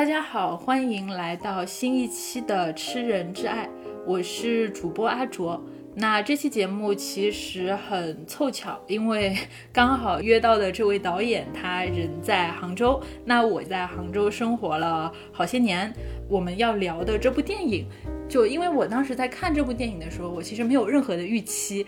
大家好，欢迎来到新一期的《吃人之爱》，我是主播阿卓。那这期节目其实很凑巧，因为 刚好约到的这位导演他人在杭州，那我在杭州生活了好些年。我们要聊的这部电影，就因为我当时在看这部电影的时候，我其实没有任何的预期。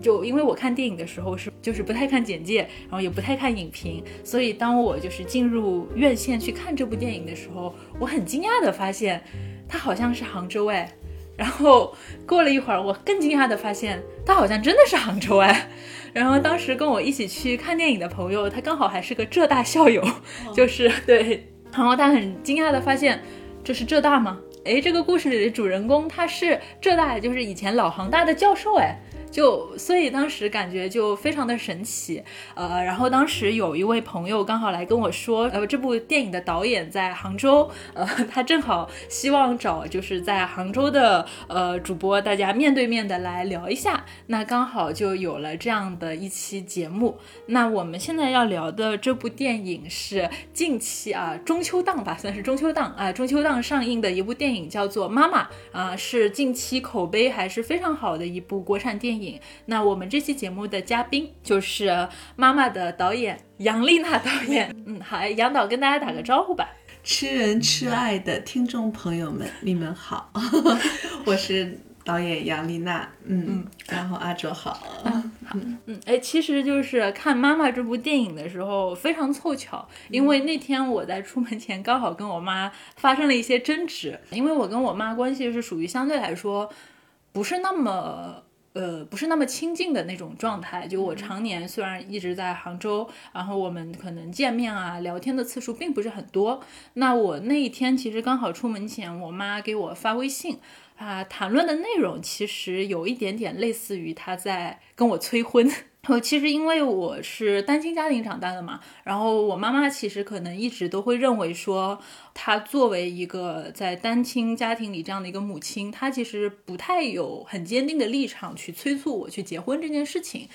就因为我看电影的时候是就是不太看简介，然后也不太看影评，所以当我就是进入院线去看这部电影的时候，我很惊讶的发现，它好像是杭州哎。然后过了一会儿，我更惊讶的发现，它好像真的是杭州哎。然后当时跟我一起去看电影的朋友，他刚好还是个浙大校友，就是对，然后他很惊讶的发现，这是浙大吗？哎，这个故事里的主人公他是浙大，就是以前老杭大的教授哎。就所以当时感觉就非常的神奇，呃，然后当时有一位朋友刚好来跟我说，呃，这部电影的导演在杭州，呃，他正好希望找就是在杭州的呃主播，大家面对面的来聊一下，那刚好就有了这样的一期节目。那我们现在要聊的这部电影是近期啊中秋档吧，算是中秋档啊中秋档上映的一部电影，叫做《妈妈》啊，是近期口碑还是非常好的一部国产电影。那我们这期节目的嘉宾就是《妈妈》的导演杨丽娜导演。嗯，好，杨导跟大家打个招呼吧。吃人吃爱的听众朋友们，你们好，我是导演杨丽娜。嗯，然后阿卓好。嗯，好。嗯，哎，其实就是看《妈妈》这部电影的时候非常凑巧，因为那天我在出门前刚好跟我妈发生了一些争执，因为我跟我妈关系是属于相对来说不是那么。呃，不是那么亲近的那种状态。就我常年虽然一直在杭州，然后我们可能见面啊、聊天的次数并不是很多。那我那一天其实刚好出门前，我妈给我发微信，啊，谈论的内容其实有一点点类似于他在跟我催婚。我其实因为我是单亲家庭长大的嘛，然后我妈妈其实可能一直都会认为说，她作为一个在单亲家庭里这样的一个母亲，她其实不太有很坚定的立场去催促我去结婚这件事情。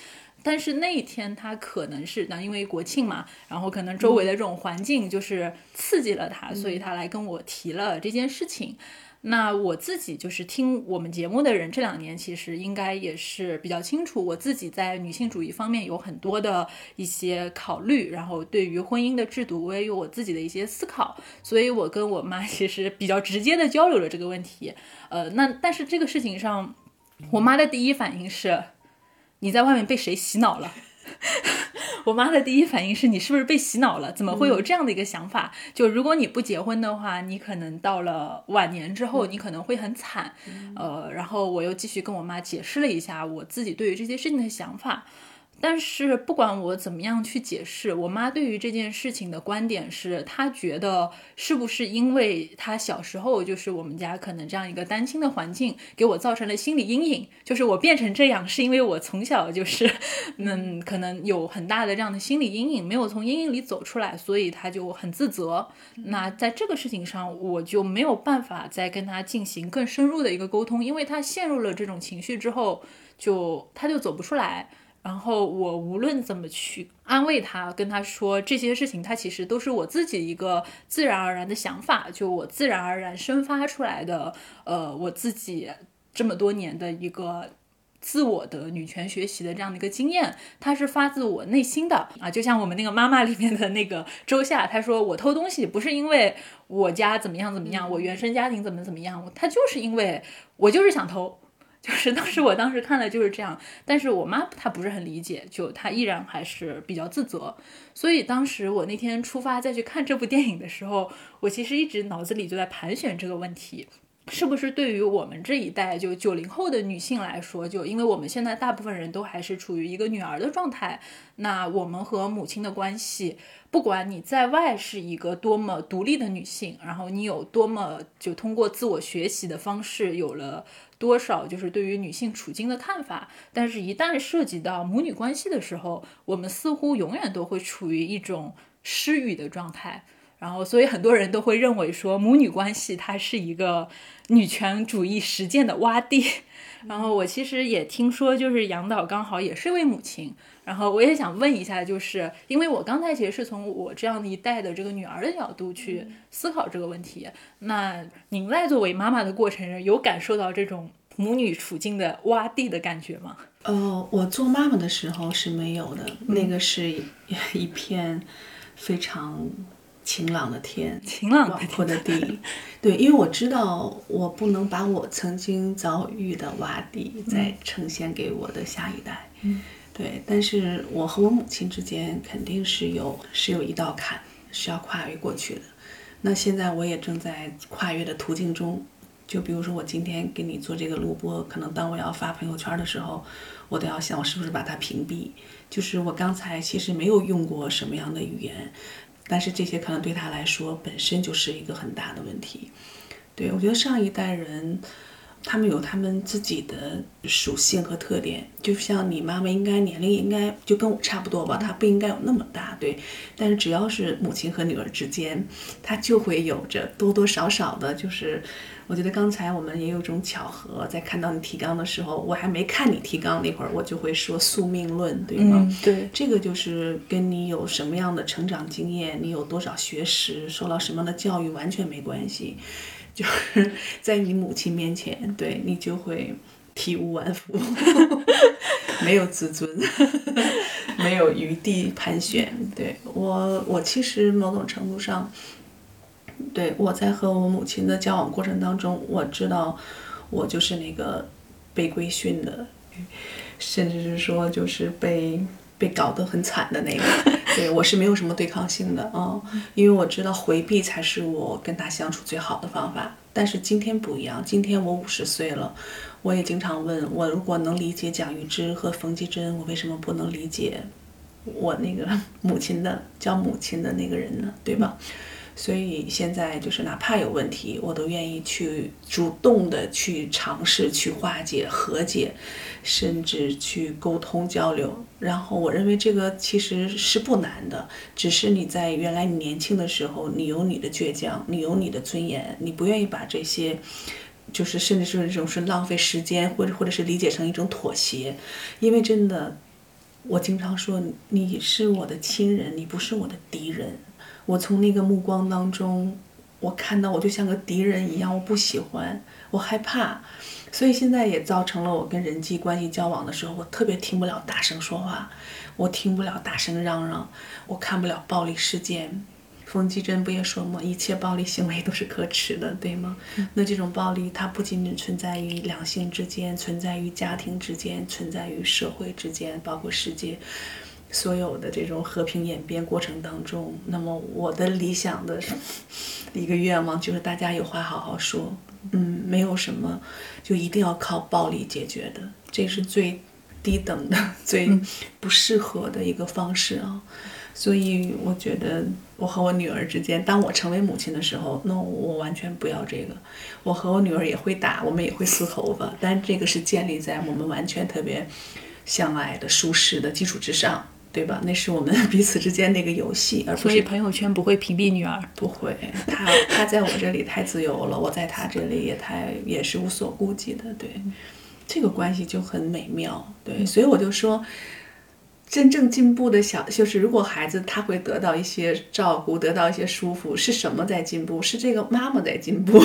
但是那一天她可能是那因为国庆嘛，然后可能周围的这种环境就是刺激了她，所以她来跟我提了这件事情。那我自己就是听我们节目的人，这两年其实应该也是比较清楚，我自己在女性主义方面有很多的一些考虑，然后对于婚姻的制度，我也有我自己的一些思考，所以我跟我妈其实比较直接的交流了这个问题。呃，那但是这个事情上，我妈的第一反应是，你在外面被谁洗脑了？我妈的第一反应是你是不是被洗脑了？怎么会有这样的一个想法？就如果你不结婚的话，你可能到了晚年之后，你可能会很惨。呃，然后我又继续跟我妈解释了一下我自己对于这些事情的想法。但是不管我怎么样去解释，我妈对于这件事情的观点是，她觉得是不是因为她小时候就是我们家可能这样一个单亲的环境，给我造成了心理阴影，就是我变成这样是因为我从小就是，嗯，可能有很大的这样的心理阴影，没有从阴影里走出来，所以她就很自责。那在这个事情上，我就没有办法再跟她进行更深入的一个沟通，因为她陷入了这种情绪之后，就她就走不出来。然后我无论怎么去安慰他，跟他说这些事情，他其实都是我自己一个自然而然的想法，就我自然而然生发出来的，呃，我自己这么多年的一个自我的女权学习的这样的一个经验，它是发自我内心的啊，就像我们那个妈妈里面的那个周夏，她说我偷东西不是因为我家怎么样怎么样，我原生家庭怎么怎么样，他就是因为我就是想偷。就是当时我当时看了就是这样，但是我妈她不是很理解，就她依然还是比较自责。所以当时我那天出发再去看这部电影的时候，我其实一直脑子里就在盘旋这个问题。是不是对于我们这一代就九零后的女性来说，就因为我们现在大部分人都还是处于一个女儿的状态，那我们和母亲的关系，不管你在外是一个多么独立的女性，然后你有多么就通过自我学习的方式有了多少就是对于女性处境的看法，但是一旦涉及到母女关系的时候，我们似乎永远都会处于一种失语的状态。然后所以很多人都会认为说母女关系它是一个女权主义实践的洼地。然后我其实也听说，就是杨导刚好也是一位母亲。然后我也想问一下，就是因为我刚才其实是从我这样的一代的这个女儿的角度去思考这个问题。那您在作为妈妈的过程中，有感受到这种母女处境的洼地的感觉吗？呃，我做妈妈的时候是没有的，那个是一 片非常晴朗的天，晴朗广阔的地。对，因为我知道我不能把我曾经遭遇的洼地再呈现给我的下一代。嗯。对，但是我和我母亲之间肯定是有是有一道坎是要跨越过去的。那现在我也正在跨越的途径中。就比如说我今天给你做这个录播，可能当我要发朋友圈的时候，我都要想我是不是把它屏蔽。就是我刚才其实没有用过什么样的语言，但是这些可能对他来说本身就是一个很大的问题。对我觉得上一代人。他们有他们自己的属性和特点，就像你妈妈应该年龄应该就跟我差不多吧，她不应该有那么大，对。但是只要是母亲和女儿之间，她就会有着多多少少的，就是我觉得刚才我们也有种巧合，在看到你提纲的时候，我还没看你提纲那会儿，我就会说宿命论，对吗？对，这个就是跟你有什么样的成长经验，你有多少学识，受到什么样的教育完全没关系。就是 在你母亲面前，对你就会体无完肤，没有自尊，没有余地盘旋。对我，我其实某种程度上，对我在和我母亲的交往过程当中，我知道我就是那个被规训的，甚至是说就是被被搞得很惨的那个。对我是没有什么对抗性的啊，因为我知道回避才是我跟他相处最好的方法。但是今天不一样，今天我五十岁了，我也经常问我，如果能理解蒋玉芝和冯继珍，我为什么不能理解我那个 母亲的叫母亲的那个人呢？对吧？所以现在就是哪怕有问题，我都愿意去主动的去尝试去化解、和解，甚至去沟通交流。然后我认为这个其实是不难的，只是你在原来你年轻的时候，你有你的倔强，你有你的尊严，你不愿意把这些，就是甚至是这种是浪费时间，或者或者是理解成一种妥协。因为真的，我经常说你是我的亲人，你不是我的敌人。我从那个目光当中，我看到我就像个敌人一样，我不喜欢，我害怕，所以现在也造成了我跟人际关系交往的时候，我特别听不了大声说话，我听不了大声嚷嚷，我看不了暴力事件。冯继珍不也说吗？一切暴力行为都是可耻的，对吗？那这种暴力，它不仅仅存在于两性之间，存在于家庭之间，存在于社会之间，包括世界。所有的这种和平演变过程当中，那么我的理想的一个愿望就是大家有话好好说，嗯，没有什么就一定要靠暴力解决的，这是最低等的、最 不适合的一个方式啊。所以我觉得我和我女儿之间，当我成为母亲的时候，那我完全不要这个。我和我女儿也会打，我们也会撕头发，但这个是建立在我们完全特别相爱的、舒适的基础之上。对吧？那是我们 彼此之间那个游戏，而所以朋友圈不会屏蔽女儿，不会。她她在我这里太自由了，我在她这里也太也是无所顾忌的。对，这个关系就很美妙。对，所以我就说。真正进步的小，就是如果孩子他会得到一些照顾，得到一些舒服，是什么在进步？是这个妈妈在进步。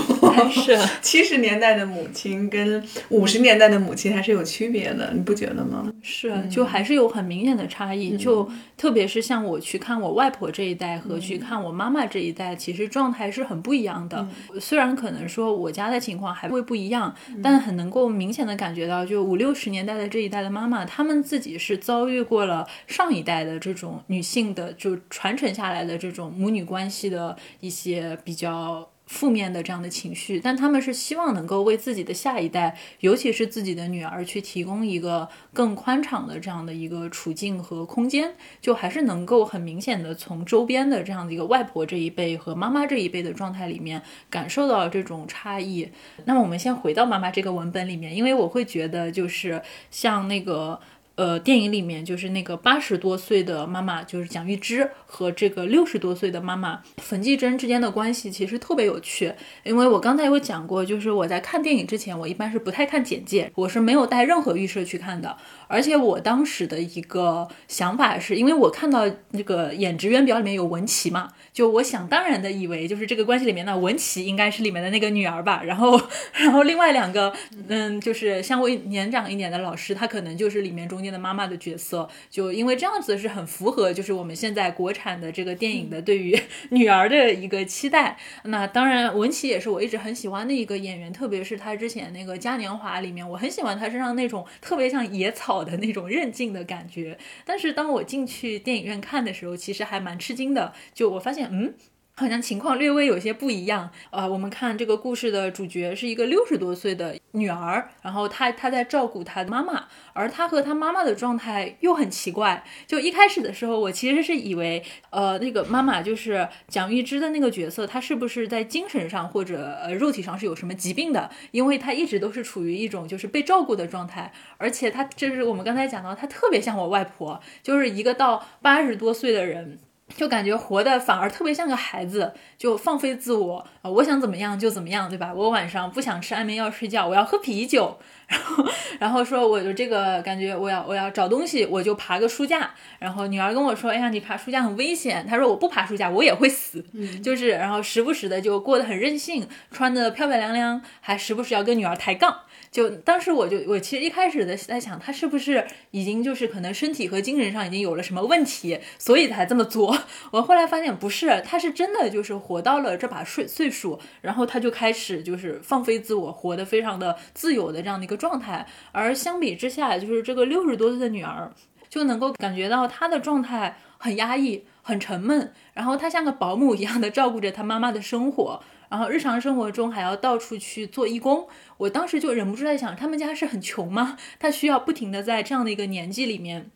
是 七十年代的母亲跟五十年代的母亲还是有区别的，你不觉得吗？是，就还是有很明显的差异。就特别是像我去看我外婆这一代和去看我妈妈这一代，其实状态是很不一样的。虽然可能说我家的情况还会不一样，但很能够明显的感觉到，就五六十年代的这一代的妈妈，她们自己是遭遇过了。上一代的这种女性的就传承下来的这种母女关系的一些比较负面的这样的情绪，但他们是希望能够为自己的下一代，尤其是自己的女儿去提供一个更宽敞的这样的一个处境和空间，就还是能够很明显的从周边的这样的一个外婆这一辈和妈妈这一辈的状态里面感受到这种差异。那么我们先回到妈妈这个文本里面，因为我会觉得就是像那个。呃，电影里面就是那个八十多岁的妈妈，就是蒋玉芝和这个六十多岁的妈妈冯继珍之间的关系其实特别有趣。因为我刚才有讲过，就是我在看电影之前，我一般是不太看简介，我是没有带任何预设去看的。而且我当时的一个想法是，因为我看到那个演职员表里面有文琪嘛，就我想当然的以为就是这个关系里面的文琪应该是里面的那个女儿吧。然后，然后另外两个，嗯，就是相对年长一点的老师，他可能就是里面中间。的妈妈的角色，就因为这样子是很符合，就是我们现在国产的这个电影的对于 女儿的一个期待。那当然，文琪也是我一直很喜欢的一个演员，特别是她之前那个《嘉年华》里面，我很喜欢她身上那种特别像野草的那种韧劲的感觉。但是当我进去电影院看的时候，其实还蛮吃惊的，就我发现，嗯。好像情况略微有些不一样啊！我们看这个故事的主角是一个六十多岁的女儿，然后她她在照顾她的妈妈，而她和她妈妈的状态又很奇怪。就一开始的时候，我其实是以为，呃，那个妈妈就是蒋玉芝的那个角色，她是不是在精神上或者呃肉体上是有什么疾病的？因为她一直都是处于一种就是被照顾的状态，而且她就是我们刚才讲到，她特别像我外婆，就是一个到八十多岁的人。就感觉活的反而特别像个孩子，就放飞自我啊！我想怎么样就怎么样，对吧？我晚上不想吃安眠药睡觉，我要喝啤酒，然 后然后说我就这个感觉，我要我要找东西，我就爬个书架。然后女儿跟我说：“哎呀，你爬书架很危险。”她说：“我不爬书架，我也会死。”就是然后时不时的就过得很任性，穿的漂漂亮亮，还时不时要跟女儿抬杠。就当时我就我其实一开始的在想，他是不是已经就是可能身体和精神上已经有了什么问题，所以才这么做。我后来发现不是，他是真的就是活到了这把岁岁数，然后他就开始就是放飞自我，活得非常的自由的这样的一个状态。而相比之下，就是这个六十多岁的女儿就能够感觉到她的状态很压抑、很沉闷，然后她像个保姆一样的照顾着她妈妈的生活。然后日常生活中还要到处去做义工，我当时就忍不住在想，他们家是很穷吗？她需要不停的在这样的一个年纪里面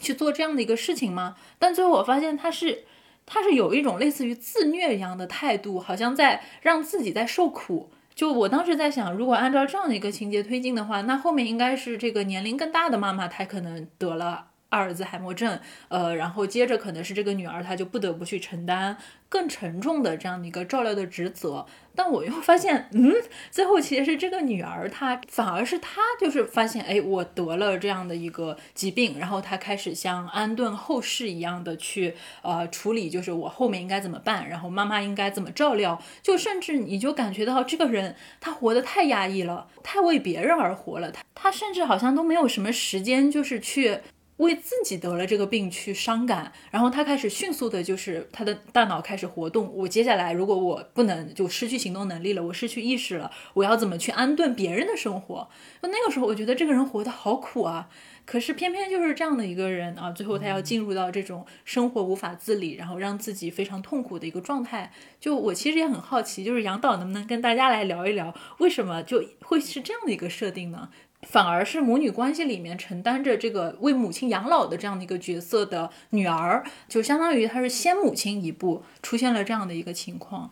去做这样的一个事情吗？但最后我发现她是，他是有一种类似于自虐一样的态度，好像在让自己在受苦。就我当时在想，如果按照这样的一个情节推进的话，那后面应该是这个年龄更大的妈妈，她可能得了。阿尔兹海默症，呃，然后接着可能是这个女儿，她就不得不去承担更沉重的这样的一个照料的职责。但我又发现，嗯，最后其实是这个女儿，她反而是她就是发现，哎，我得了这样的一个疾病，然后她开始像安顿后事一样的去呃处理，就是我后面应该怎么办，然后妈妈应该怎么照料，就甚至你就感觉到这个人他活得太压抑了，太为别人而活了，他他甚至好像都没有什么时间，就是去。为自己得了这个病去伤感，然后他开始迅速的，就是他的大脑开始活动。我接下来如果我不能就失去行动能力了，我失去意识了，我要怎么去安顿别人的生活？那那个时候，我觉得这个人活得好苦啊。可是偏偏就是这样的一个人啊，最后他要进入到这种生活无法自理，然后让自己非常痛苦的一个状态。就我其实也很好奇，就是杨导能不能跟大家来聊一聊，为什么就会是这样的一个设定呢？反而是母女关系里面承担着这个为母亲养老的这样的一个角色的女儿，就相当于她是先母亲一步出现了这样的一个情况。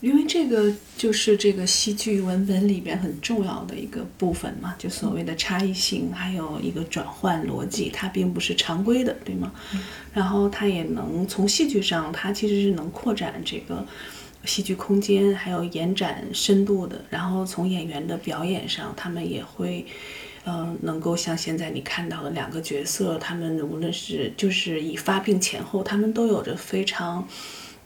因为这个就是这个戏剧文本里边很重要的一个部分嘛，就所谓的差异性，还有一个转换逻辑，它并不是常规的，对吗？然后它也能从戏剧上，它其实是能扩展这个戏剧空间，还有延展深度的。然后从演员的表演上，他们也会，呃，能够像现在你看到的两个角色，他们无论是就是以发病前后，他们都有着非常。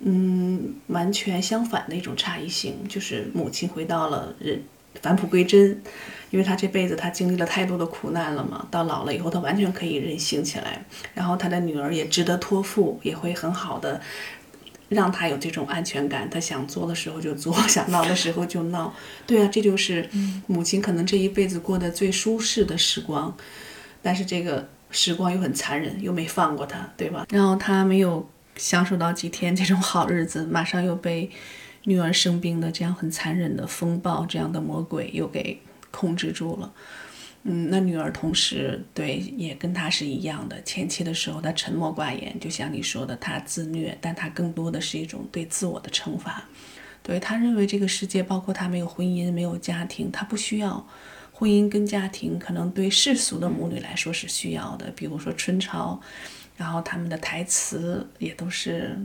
嗯，完全相反的一种差异性，就是母亲回到了人返璞归真，因为她这辈子她经历了太多的苦难了嘛，到老了以后她完全可以任性起来，然后她的女儿也值得托付，也会很好的让他有这种安全感，他想做的时候就做，想闹的时候就闹，对啊，这就是母亲可能这一辈子过得最舒适的时光，但是这个时光又很残忍，又没放过他，对吧？然后他没有。享受到几天这种好日子，马上又被女儿生病的这样很残忍的风暴，这样的魔鬼又给控制住了。嗯，那女儿同时对也跟她是一样的，前期的时候她沉默寡言，就像你说的，她自虐，但她更多的是一种对自我的惩罚。对她认为这个世界，包括她没有婚姻，没有家庭，她不需要。婚姻跟家庭可能对世俗的母女来说是需要的，比如说春潮，然后他们的台词也都是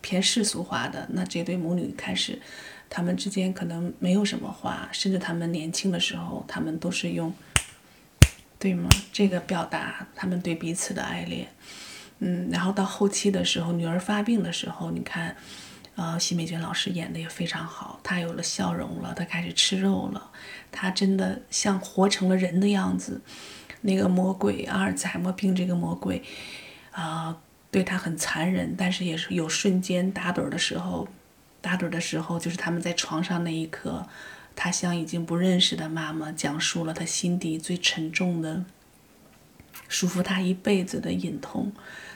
偏世俗化的。那这对母女开始，他们之间可能没有什么话，甚至他们年轻的时候，他们都是用，对吗？这个表达他们对彼此的爱恋。嗯，然后到后期的时候，女儿发病的时候，你看。呃，奚美娟老师演的也非常好，她有了笑容了，她开始吃肉了，她真的像活成了人的样子。那个魔鬼阿尔茨海默病这个魔鬼，啊，对她很残忍，但是也是有瞬间打盹的时候，打盹的时候就是他们在床上那一刻，他向已经不认识的妈妈讲述了他心底最沉重的、束缚他一辈子的隐痛。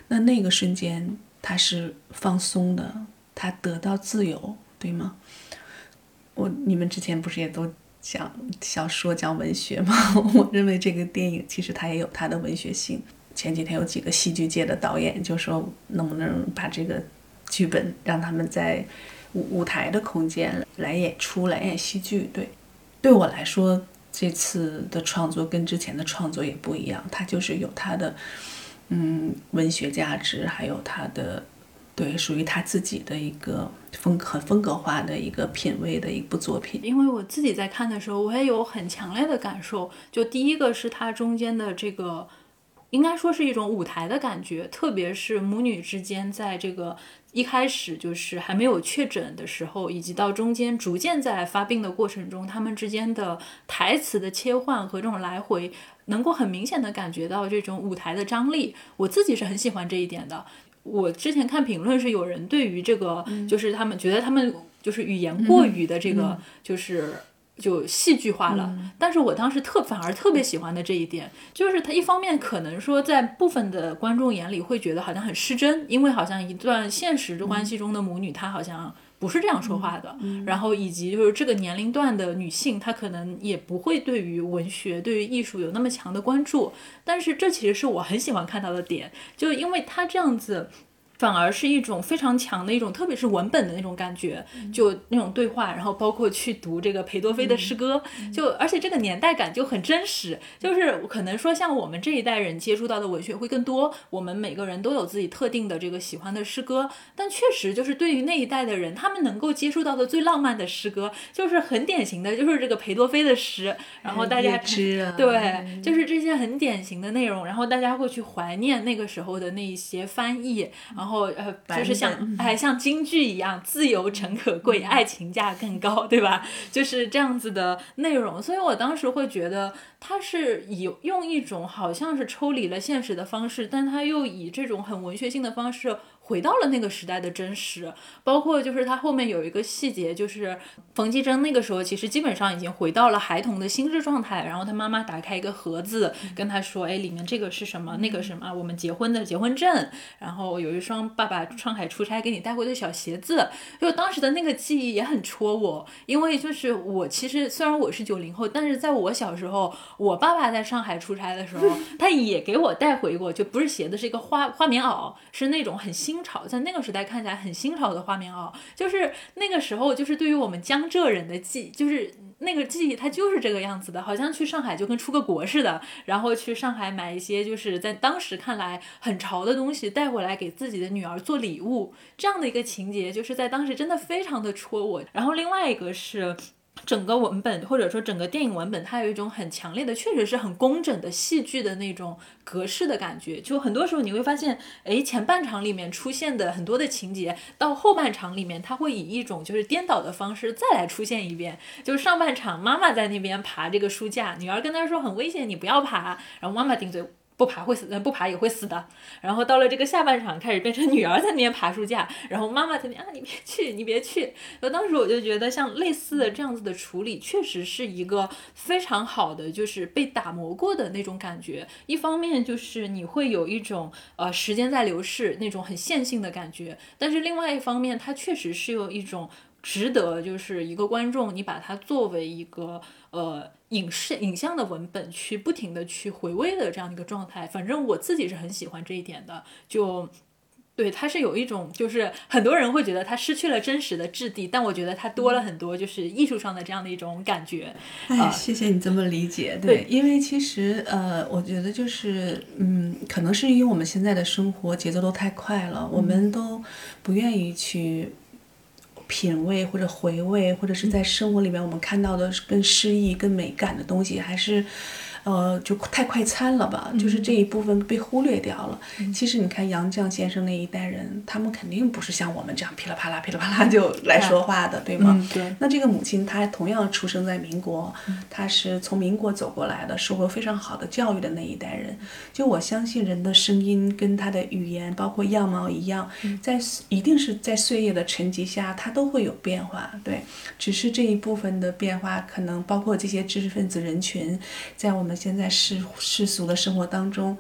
那那个瞬间，他是放松的。他得到自由，对吗？我你们之前不是也都讲小说讲文学吗？我认为这个电影其实它也有它的文学性。前几天有几个戏剧界的导演就说，能不能把这个剧本让他们在舞台的空间来演出，来演戏剧。对，对我来说，这次的创作跟之前的创作也不一样，它就是有它的嗯文学价值，还有它的。对，属于他自己的一个风很风格化的一个品味的一部作品。因为我自己在看的时候，我也有很强烈的感受。就第一个是它中间的这个，应该说是一种舞台的感觉，特别是母女之间在这个一开始就是还没有确诊的时候，以及到中间逐渐在发病的过程中，他们之间的台词的切换和这种来回，能够很明显的感觉到这种舞台的张力。我自己是很喜欢这一点的。我之前看评论是有人对于这个，就是他们觉得他们就是语言过于的这个，就是就戏剧化了。但是我当时特反而特别喜欢的这一点，就是他一方面可能说在部分的观众眼里会觉得好像很失真，因为好像一段现实的关系中的母女，她好像。不是这样说话的，然后以及就是这个年龄段的女性，她可能也不会对于文学、对于艺术有那么强的关注，但是这其实是我很喜欢看到的点，就因为她这样子。反而是一种非常强的一种，特别是文本的那种感觉，就那种对话，然后包括去读这个裴多菲的诗歌，就而且这个年代感就很真实，就是可能说像我们这一代人接触到的文学会更多，我们每个人都有自己特定的这个喜欢的诗歌，但确实就是对于那一代的人，他们能够接触到的最浪漫的诗歌，就是很典型的，就是这个裴多菲的诗，然后大家对，就是这些很典型的内容，然后大家会去怀念那个时候的那一些翻译，然后。然后呃，就是像哎，像京剧一样，自由诚可贵，爱情价更高，对吧？就是这样子的内容。所以我当时会觉得，他是以用一种好像是抽离了现实的方式，但他又以这种很文学性的方式。回到了那个时代的真实，包括就是他后面有一个细节，就是冯继珍那个时候其实基本上已经回到了孩童的心智状态。然后他妈妈打开一个盒子，跟他说：“哎，里面这个是什么？那个什么？我们结婚的结婚证。然后有一双爸爸上海出差给你带回的小鞋子。”就当时的那个记忆也很戳我，因为就是我其实虽然我是九零后，但是在我小时候，我爸爸在上海出差的时候，他也给我带回过，就不是鞋子，是一个花花棉袄，是那种很新。新潮在那个时代看起来很新潮的画面哦，就是那个时候，就是对于我们江浙人的记，就是那个记忆，它就是这个样子的，好像去上海就跟出个国似的，然后去上海买一些就是在当时看来很潮的东西带回来给自己的女儿做礼物，这样的一个情节，就是在当时真的非常的戳我。然后另外一个是。整个文本或者说整个电影文本，它有一种很强烈的，确实是很工整的戏剧的那种格式的感觉。就很多时候你会发现，哎，前半场里面出现的很多的情节，到后半场里面，它会以一种就是颠倒的方式再来出现一遍。就是上半场妈妈在那边爬这个书架，女儿跟她说很危险，你不要爬，然后妈妈顶嘴。不爬会死，不爬也会死的。然后到了这个下半场，开始变成女儿在那边爬书架，然后妈妈在那啊，你别去，你别去。那当时我就觉得，像类似的这样子的处理，确实是一个非常好的，就是被打磨过的那种感觉。一方面就是你会有一种呃时间在流逝那种很线性的感觉，但是另外一方面，它确实是有一种值得，就是一个观众你把它作为一个呃。影视影像的文本去不停的去回味的这样的一个状态，反正我自己是很喜欢这一点的。就对，它是有一种，就是很多人会觉得它失去了真实的质地，但我觉得它多了很多，就是艺术上的这样的一种感觉。哎，谢谢你这么理解。对，因为其实呃，我觉得就是嗯，可能是因为我们现在的生活节奏都太快了，我们都不愿意去品味或者回味，或者是在生活里面我们看到的更诗意、更美感的东西，还是。呃，就太快餐了吧，就是这一部分被忽略掉了。其实你看杨绛先生那一代人，他们肯定不是像我们这样噼里啪啦、噼里啪啦就来说话的，对吗？对。那这个母亲她同样出生在民国，她是从民国走过来的，受过非常好的教育的那一代人。就我相信人的声音跟他的语言，包括样貌一样，在一定是在岁月的沉积下，它都会有变化。对，只是这一部分的变化，可能包括这些知识分子人群，在我们。现在世世俗的生活当中。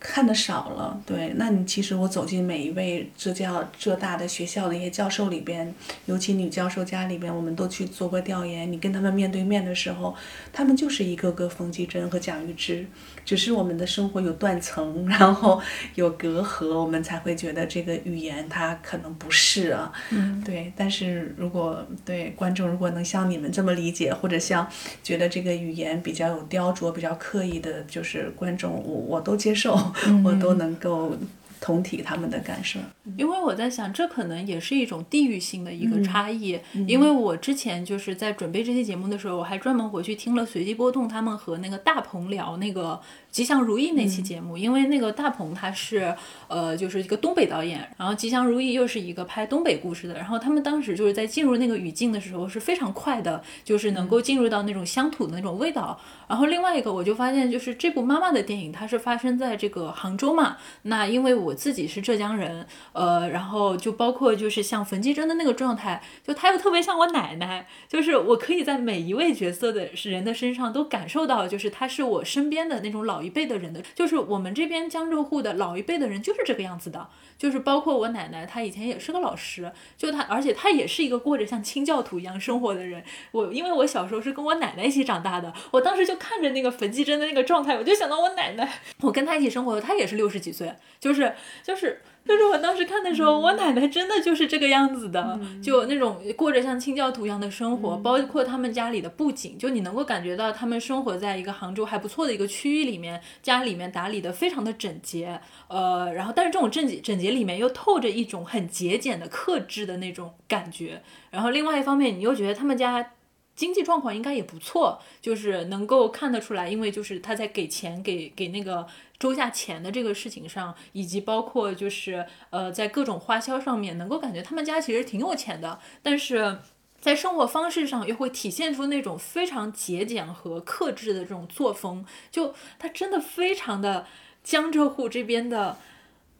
看的少了，对，那你其实我走进每一位浙教浙大的学校的一些教授里边，尤其女教授家里边，我们都去做过调研。你跟他们面对面的时候，他们就是一个个冯继珍和蒋玉芝，只是我们的生活有断层，然后有隔阂，我们才会觉得这个语言它可能不是啊，嗯，对。但是如果对观众如果能像你们这么理解，或者像觉得这个语言比较有雕琢、比较刻意的，就是观众，我我都接受。我都能够同体他们的感受，因为我在想，这可能也是一种地域性的一个差异。因为我之前就是在准备这期节目的时候，我还专门回去听了随机波动他们和那个大鹏聊那个。吉祥如意那期节目，因为那个大鹏他是呃就是一个东北导演，然后吉祥如意又是一个拍东北故事的，然后他们当时就是在进入那个语境的时候是非常快的，就是能够进入到那种乡土的那种味道。然后另外一个我就发现，就是这部妈妈的电影，它是发生在这个杭州嘛，那因为我自己是浙江人，呃，然后就包括就是像冯继珍的那个状态，就她又特别像我奶奶，就是我可以在每一位角色的人的身上都感受到，就是她是我身边的那种老。老一辈的人的，就是我们这边江浙沪的老一辈的人就是这个样子的，就是包括我奶奶，她以前也是个老师，就她，而且她也是一个过着像清教徒一样生活的人。我因为我小时候是跟我奶奶一起长大的，我当时就看着那个冯继珍的那个状态，我就想到我奶奶，我跟她一起生活的，她也是六十几岁，就是就是。就是我当时看的时候，我奶奶真的就是这个样子的，就那种过着像清教徒一样的生活，包括他们家里的布景，就你能够感觉到他们生活在一个杭州还不错的一个区域里面，家里面打理的非常的整洁，呃，然后但是这种整洁整洁里面又透着一种很节俭的克制的那种感觉，然后另外一方面你又觉得他们家。经济状况应该也不错，就是能够看得出来，因为就是他在给钱给给那个周家钱的这个事情上，以及包括就是呃在各种花销上面，能够感觉他们家其实挺有钱的，但是在生活方式上又会体现出那种非常节俭和克制的这种作风，就他真的非常的江浙沪这边的。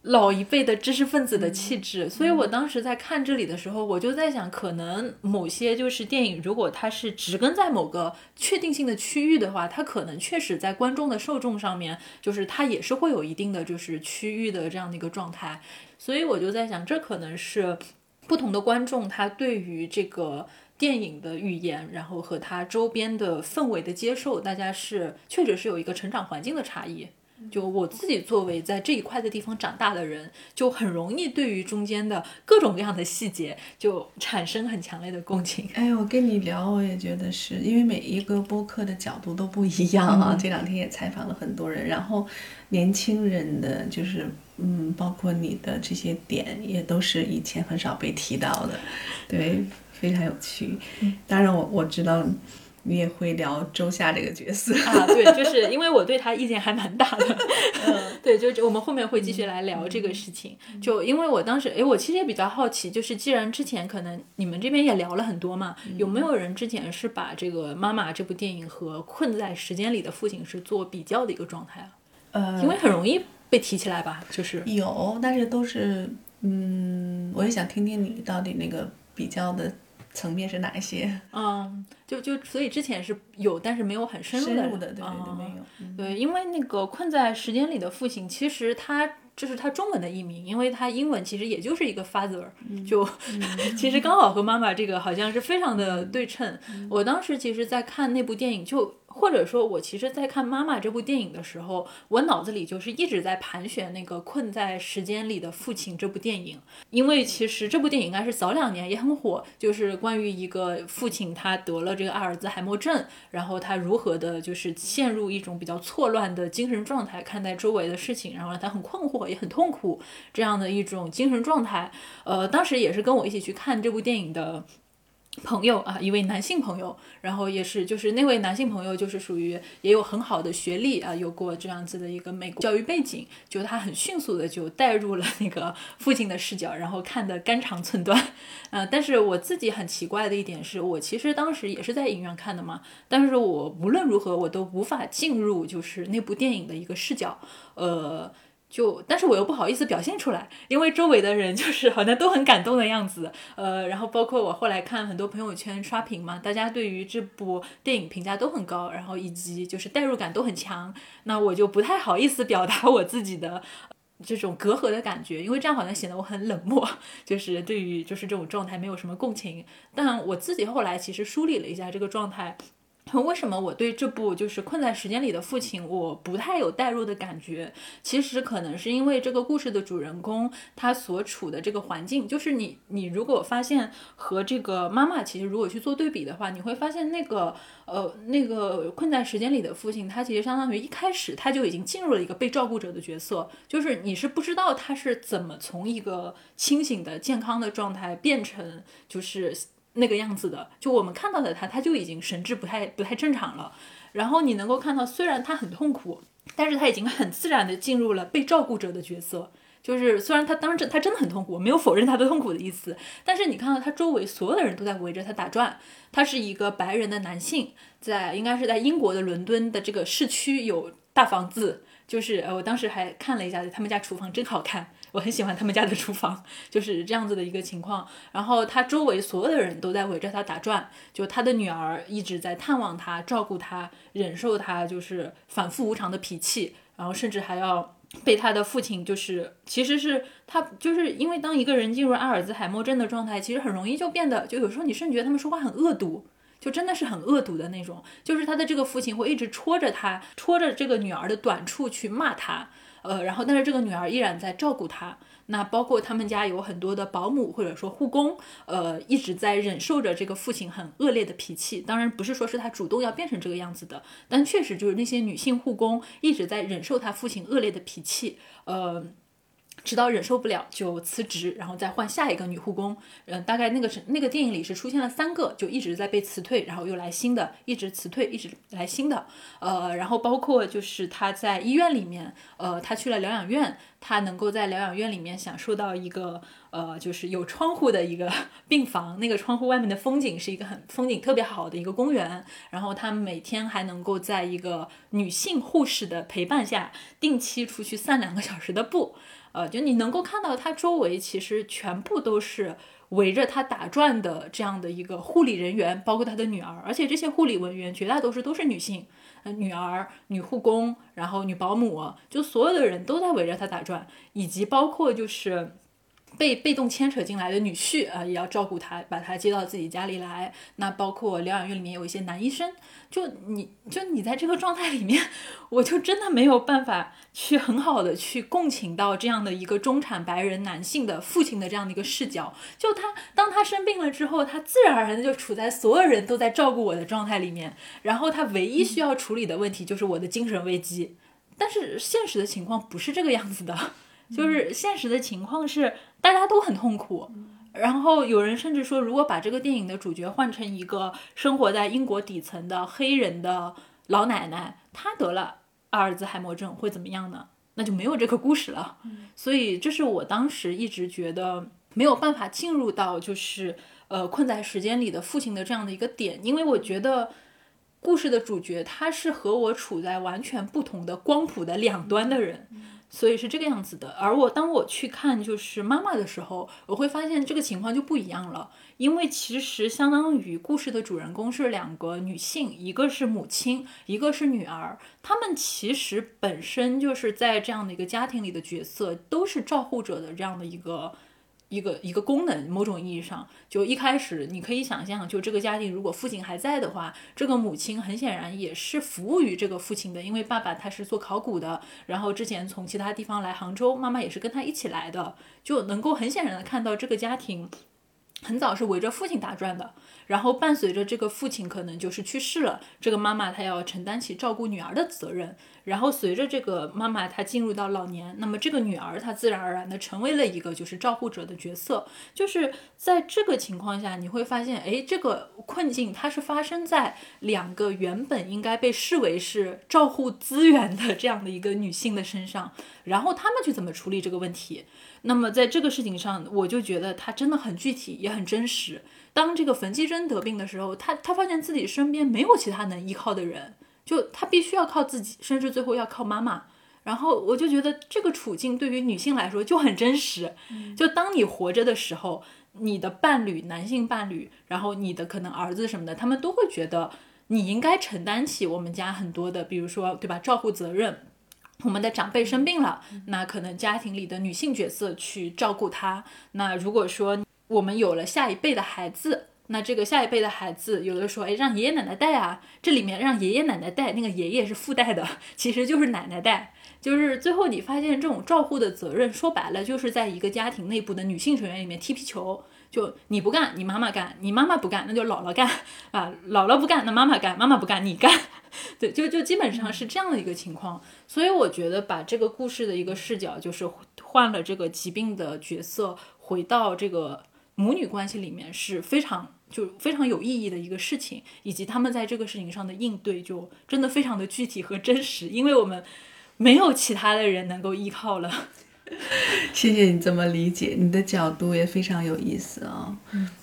老一辈的知识分子的气质，所以我当时在看这里的时候，我就在想，可能某些就是电影，如果它是植根在某个确定性的区域的话，它可能确实在观众的受众上面，就是它也是会有一定的就是区域的这样的一个状态。所以我就在想，这可能是不同的观众他对于这个电影的语言，然后和它周边的氛围的接受，大家是确实是有一个成长环境的差异。就我自己作为在这一块的地方长大的人，就很容易对于中间的各种各样的细节就产生很强烈的共情。哎，我跟你聊，我也觉得是因为每一个播客的角度都不一样啊。这两天也采访了很多人，然后年轻人的就是嗯，包括你的这些点也都是以前很少被提到的，对，非常有趣。当然，我我知道。你也会聊周夏这个角色啊？对，就是因为我对他意见还蛮大的。对，就我们后面会继续来聊这个事情。就因为我当时，哎，我其实也比较好奇，就是既然之前可能你们这边也聊了很多嘛，有没有人之前是把这个《妈妈》这部电影和《困在时间里的父亲》是做比较的一个状态啊？呃，因为很容易被提起来吧？就是有，但是都是，嗯，我也想听听你到底那个比较的。层面是哪一些？嗯，就就所以之前是有，但是没有很深入的，对对对，没有。对，因为那个困在时间里的父亲，其实他这是他中文的译名，因为他英文其实也就是一个 father，就 其实刚好和妈妈这个好像是非常的对称。我当时其实，在看那部电影就。或者说，我其实，在看《妈妈》这部电影的时候，我脑子里就是一直在盘旋那个《困在时间里的父亲》这部电影，因为其实这部电影应该是早两年也很火，就是关于一个父亲他得了这个阿尔兹海默症，然后他如何的，就是陷入一种比较错乱的精神状态，看待周围的事情，然后让他很困惑，也很痛苦这样的一种精神状态。呃，当时也是跟我一起去看这部电影的。朋友啊，一位男性朋友，然后也是就是那位男性朋友，就是属于也有很好的学历啊，有过这样子的一个美国教育背景，就他很迅速的就带入了那个父亲的视角，然后看得肝肠寸断。嗯，但是我自己很奇怪的一点是，我其实当时也是在影院看的嘛，但是我无论如何我都无法进入就是那部电影的一个视角，呃。就，但是我又不好意思表现出来，因为周围的人就是好像都很感动的样子，呃，然后包括我后来看很多朋友圈刷屏嘛，大家对于这部电影评价都很高，然后以及就是代入感都很强，那我就不太好意思表达我自己的这种隔阂的感觉，因为这样好像显得我很冷漠，就是对于就是这种状态没有什么共情，但我自己后来其实梳理了一下这个状态。为什么我对这部就是困在时间里的父亲，我不太有代入的感觉？其实可能是因为这个故事的主人公他所处的这个环境，就是你你如果发现和这个妈妈其实如果去做对比的话，你会发现那个呃那个困在时间里的父亲，他其实相当于一开始他就已经进入了一个被照顾者的角色，就是你是不知道他是怎么从一个清醒的健康的状态变成就是。那个样子的，就我们看到的他，他就已经神志不太不太正常了。然后你能够看到，虽然他很痛苦，但是他已经很自然的进入了被照顾者的角色。就是虽然他当真他真的很痛苦，没有否认他的痛苦的意思，但是你看到他周围所有的人都在围着他打转。他是一个白人的男性，在应该是在英国的伦敦的这个市区有大房子。就是呃，我当时还看了一下他们家厨房，真好看。我很喜欢他们家的厨房，就是这样子的一个情况。然后他周围所有的人都在围着他打转，就他的女儿一直在探望他、照顾他、忍受他就是反复无常的脾气，然后甚至还要被他的父亲就是，其实是他就是因为当一个人进入阿尔兹海默症的状态，其实很容易就变得，就有时候你甚至觉得他们说话很恶毒，就真的是很恶毒的那种。就是他的这个父亲会一直戳着他，戳着这个女儿的短处去骂他。呃，然后但是这个女儿依然在照顾他，那包括他们家有很多的保姆或者说护工，呃，一直在忍受着这个父亲很恶劣的脾气。当然不是说是他主动要变成这个样子的，但确实就是那些女性护工一直在忍受他父亲恶劣的脾气，呃。直到忍受不了就辞职，然后再换下一个女护工。嗯，大概那个是那个电影里是出现了三个，就一直在被辞退，然后又来新的，一直辞退，一直来新的。呃，然后包括就是他在医院里面，呃，他去了疗养院，他能够在疗养院里面享受到一个呃，就是有窗户的一个 病房，那个窗户外面的风景是一个很风景特别好的一个公园。然后他每天还能够在一个女性护士的陪伴下，定期出去散两个小时的步。呃，就你能够看到他周围其实全部都是围着他打转的这样的一个护理人员，包括他的女儿，而且这些护理人员绝大多数都是女性，呃，女儿、女护工，然后女保姆，就所有的人都在围着他打转，以及包括就是。被被动牵扯进来的女婿啊，也要照顾他，把他接到自己家里来。那包括疗养院里面有一些男医生，就你就你在这个状态里面，我就真的没有办法去很好的去共情到这样的一个中产白人男性的父亲的这样的一个视角。就他当他生病了之后，他自然而然的就处在所有人都在照顾我的状态里面，然后他唯一需要处理的问题就是我的精神危机。但是现实的情况不是这个样子的。就是现实的情况是，大家都很痛苦。然后有人甚至说，如果把这个电影的主角换成一个生活在英国底层的黑人的老奶奶，她得了阿尔兹海默症会怎么样呢？那就没有这个故事了。所以这是我当时一直觉得没有办法进入到就是呃困在时间里的父亲的这样的一个点，因为我觉得故事的主角他是和我处在完全不同的光谱的两端的人。所以是这个样子的，而我当我去看就是妈妈的时候，我会发现这个情况就不一样了。因为其实相当于故事的主人公是两个女性，一个是母亲，一个是女儿。她们其实本身就是在这样的一个家庭里的角色，都是照护者的这样的一个一个一个功能，某种意义上，就一开始你可以想象，就这个家庭如果父亲还在的话，这个母亲很显然也是服务于这个父亲的，因为爸爸他是做考古的，然后之前从其他地方来杭州，妈妈也是跟他一起来的，就能够很显然的看到这个家庭很早是围着父亲打转的。然后伴随着这个父亲可能就是去世了，这个妈妈她要承担起照顾女儿的责任。然后随着这个妈妈她进入到老年，那么这个女儿她自然而然的成为了一个就是照护者的角色。就是在这个情况下，你会发现，哎，这个困境它是发生在两个原本应该被视为是照护资源的这样的一个女性的身上，然后他们去怎么处理这个问题？那么在这个事情上，我就觉得它真的很具体，也很真实。当这个冯继珍得病的时候，他他发现自己身边没有其他能依靠的人，就他必须要靠自己，甚至最后要靠妈妈。然后我就觉得这个处境对于女性来说就很真实。就当你活着的时候，你的伴侣，男性伴侣，然后你的可能儿子什么的，他们都会觉得你应该承担起我们家很多的，比如说对吧，照顾责任。我们的长辈生病了，那可能家庭里的女性角色去照顾他。那如果说，我们有了下一辈的孩子，那这个下一辈的孩子，有的说，哎，让爷爷奶奶带啊。这里面让爷爷奶奶带，那个爷爷是附带的，其实就是奶奶带。就是最后你发现，这种照护的责任，说白了就是在一个家庭内部的女性成员里面踢皮球。就你不干，你妈妈干；你妈妈不干，那就姥姥干 啊。姥姥不干，那妈妈干；妈妈不干，你干。对，就就基本上是这样的一个情况。所以我觉得把这个故事的一个视角，就是换了这个疾病的角色，回到这个。母女关系里面是非常就非常有意义的一个事情，以及他们在这个事情上的应对，就真的非常的具体和真实，因为我们没有其他的人能够依靠了。谢谢你这么理解，你的角度也非常有意思啊。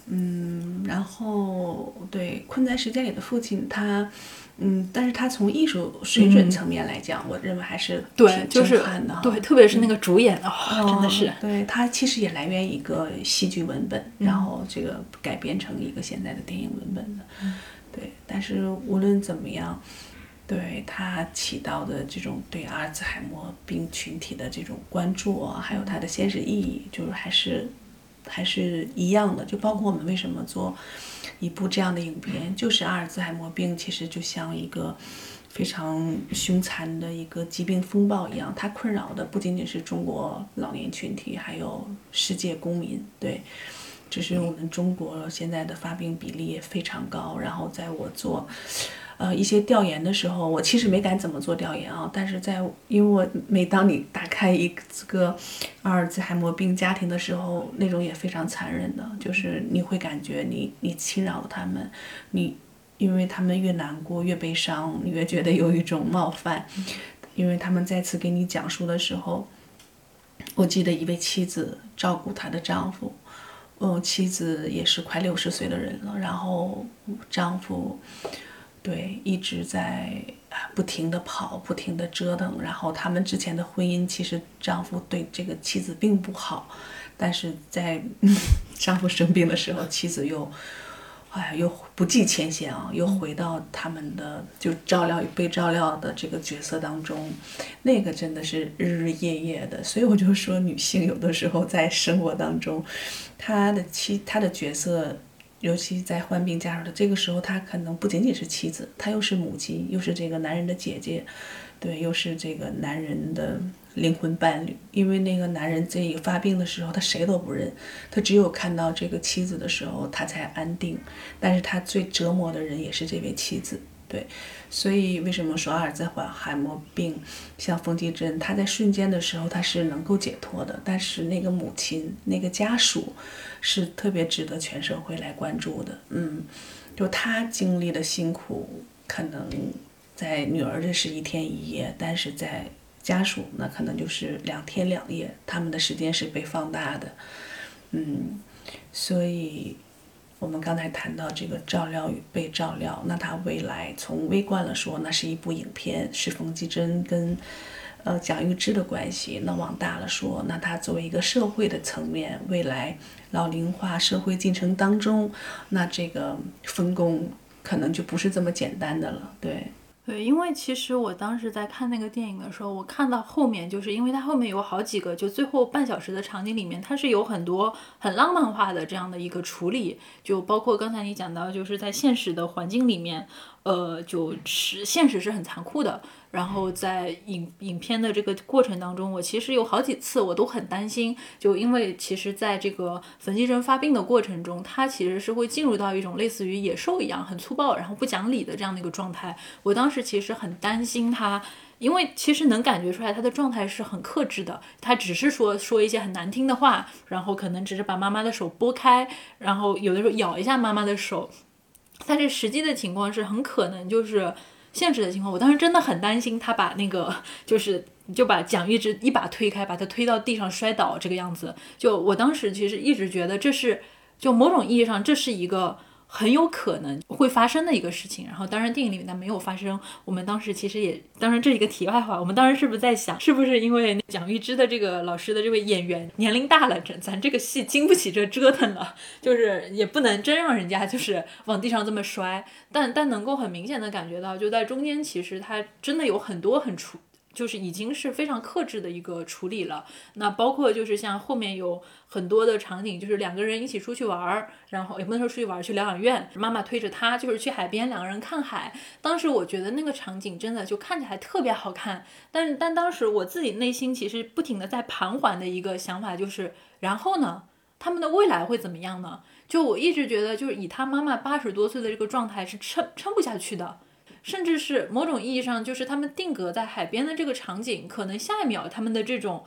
嗯，然后对困在时间里的父亲，他。嗯，但是他从艺术水准层面来讲，我认为还是对，就是的对，特别是那个主演的，真的是。对他其实也来源于一个戏剧文本，然后这个改编成一个现在的电影文本的。对，但是无论怎么样，对他起到的这种对阿尔兹海默病群体的这种关注啊，还有它的现实意义，就是还是还是一样的。就包括我们为什么做。一部这样的影片，就是阿尔兹海默病，其实就像一个非常凶残的一个疾病风暴一样，它困扰的不仅仅是中国老年群体，还有世界公民。对，只是我们中国现在的发病比例也非常高。然后在我做。呃，一些调研的时候，我其实没敢怎么做调研啊。但是在，因为我每当你打开一个阿尔兹海默病家庭的时候，那种也非常残忍的，就是你会感觉你你侵扰了他们，你因为他们越难过越悲伤，你越觉得有一种冒犯，因为他们再次给你讲述的时候，我记得一位妻子照顾她的丈夫，嗯，妻子也是快六十岁的人了，然后丈夫。对，一直在不停的跑，不停的折腾。然后他们之前的婚姻，其实丈夫对这个妻子并不好，但是在 丈夫生病的时候，妻子又，哎呀，又不计前嫌啊，又回到他们的就照料与被照料的这个角色当中，那个真的是日日夜夜的。所以我就说，女性有的时候在生活当中，她的妻，她的角色。尤其在患病家属的这个时候，他可能不仅仅是妻子，他又是母亲，又是这个男人的姐姐，对，又是这个男人的灵魂伴侣。因为那个男人这一发病的时候，他谁都不认，他只有看到这个妻子的时候，他才安定。但是他最折磨的人也是这位妻子，对。所以为什么说阿尔兹海默病像冯继珍，他在瞬间的时候他是能够解脱的，但是那个母亲，那个家属。是特别值得全社会来关注的，嗯，就他经历的辛苦，可能在女儿这是一天一夜，但是在家属那可能就是两天两夜，他们的时间是被放大的，嗯，所以我们刚才谈到这个照料与被照料，那他未来从微观了说，那是一部影片，是冯继珍跟。呃，蒋玉芝的关系，那往大了说，那他作为一个社会的层面，未来老龄化社会进程当中，那这个分工可能就不是这么简单的了，对。对，因为其实我当时在看那个电影的时候，我看到后面，就是因为它后面有好几个，就最后半小时的场景里面，它是有很多很浪漫化的这样的一个处理，就包括刚才你讲到，就是在现实的环境里面，呃，就是现实是很残酷的。然后在影影片的这个过程当中，我其实有好几次我都很担心，就因为其实在这个冯继珍发病的过程中，他其实是会进入到一种类似于野兽一样很粗暴，然后不讲理的这样的一个状态。我当时其实很担心他，因为其实能感觉出来他的状态是很克制的，他只是说说一些很难听的话，然后可能只是把妈妈的手拨开，然后有的时候咬一下妈妈的手，但是实际的情况是很可能就是。现实的情况，我当时真的很担心他把那个就是就把蒋玉芝一把推开，把他推到地上摔倒这个样子。就我当时其实一直觉得这是就某种意义上这是一个。很有可能会发生的一个事情，然后当然电影里面它没有发生。我们当时其实也，当然这一个题外话。我们当时是不是在想，是不是因为蒋玉芝的这个老师的这位演员年龄大了，咱咱这个戏经不起这折腾了，就是也不能真让人家就是往地上这么摔。但但能够很明显的感觉到，就在中间其实他真的有很多很出。就是已经是非常克制的一个处理了。那包括就是像后面有很多的场景，就是两个人一起出去玩儿，然后也不能说出去玩儿，去疗养院，妈妈推着他就是去海边，两个人看海。当时我觉得那个场景真的就看起来特别好看。但但当时我自己内心其实不停的在盘桓的一个想法就是，然后呢，他们的未来会怎么样呢？就我一直觉得，就是以他妈妈八十多岁的这个状态是撑撑不下去的。甚至是某种意义上，就是他们定格在海边的这个场景，可能下一秒他们的这种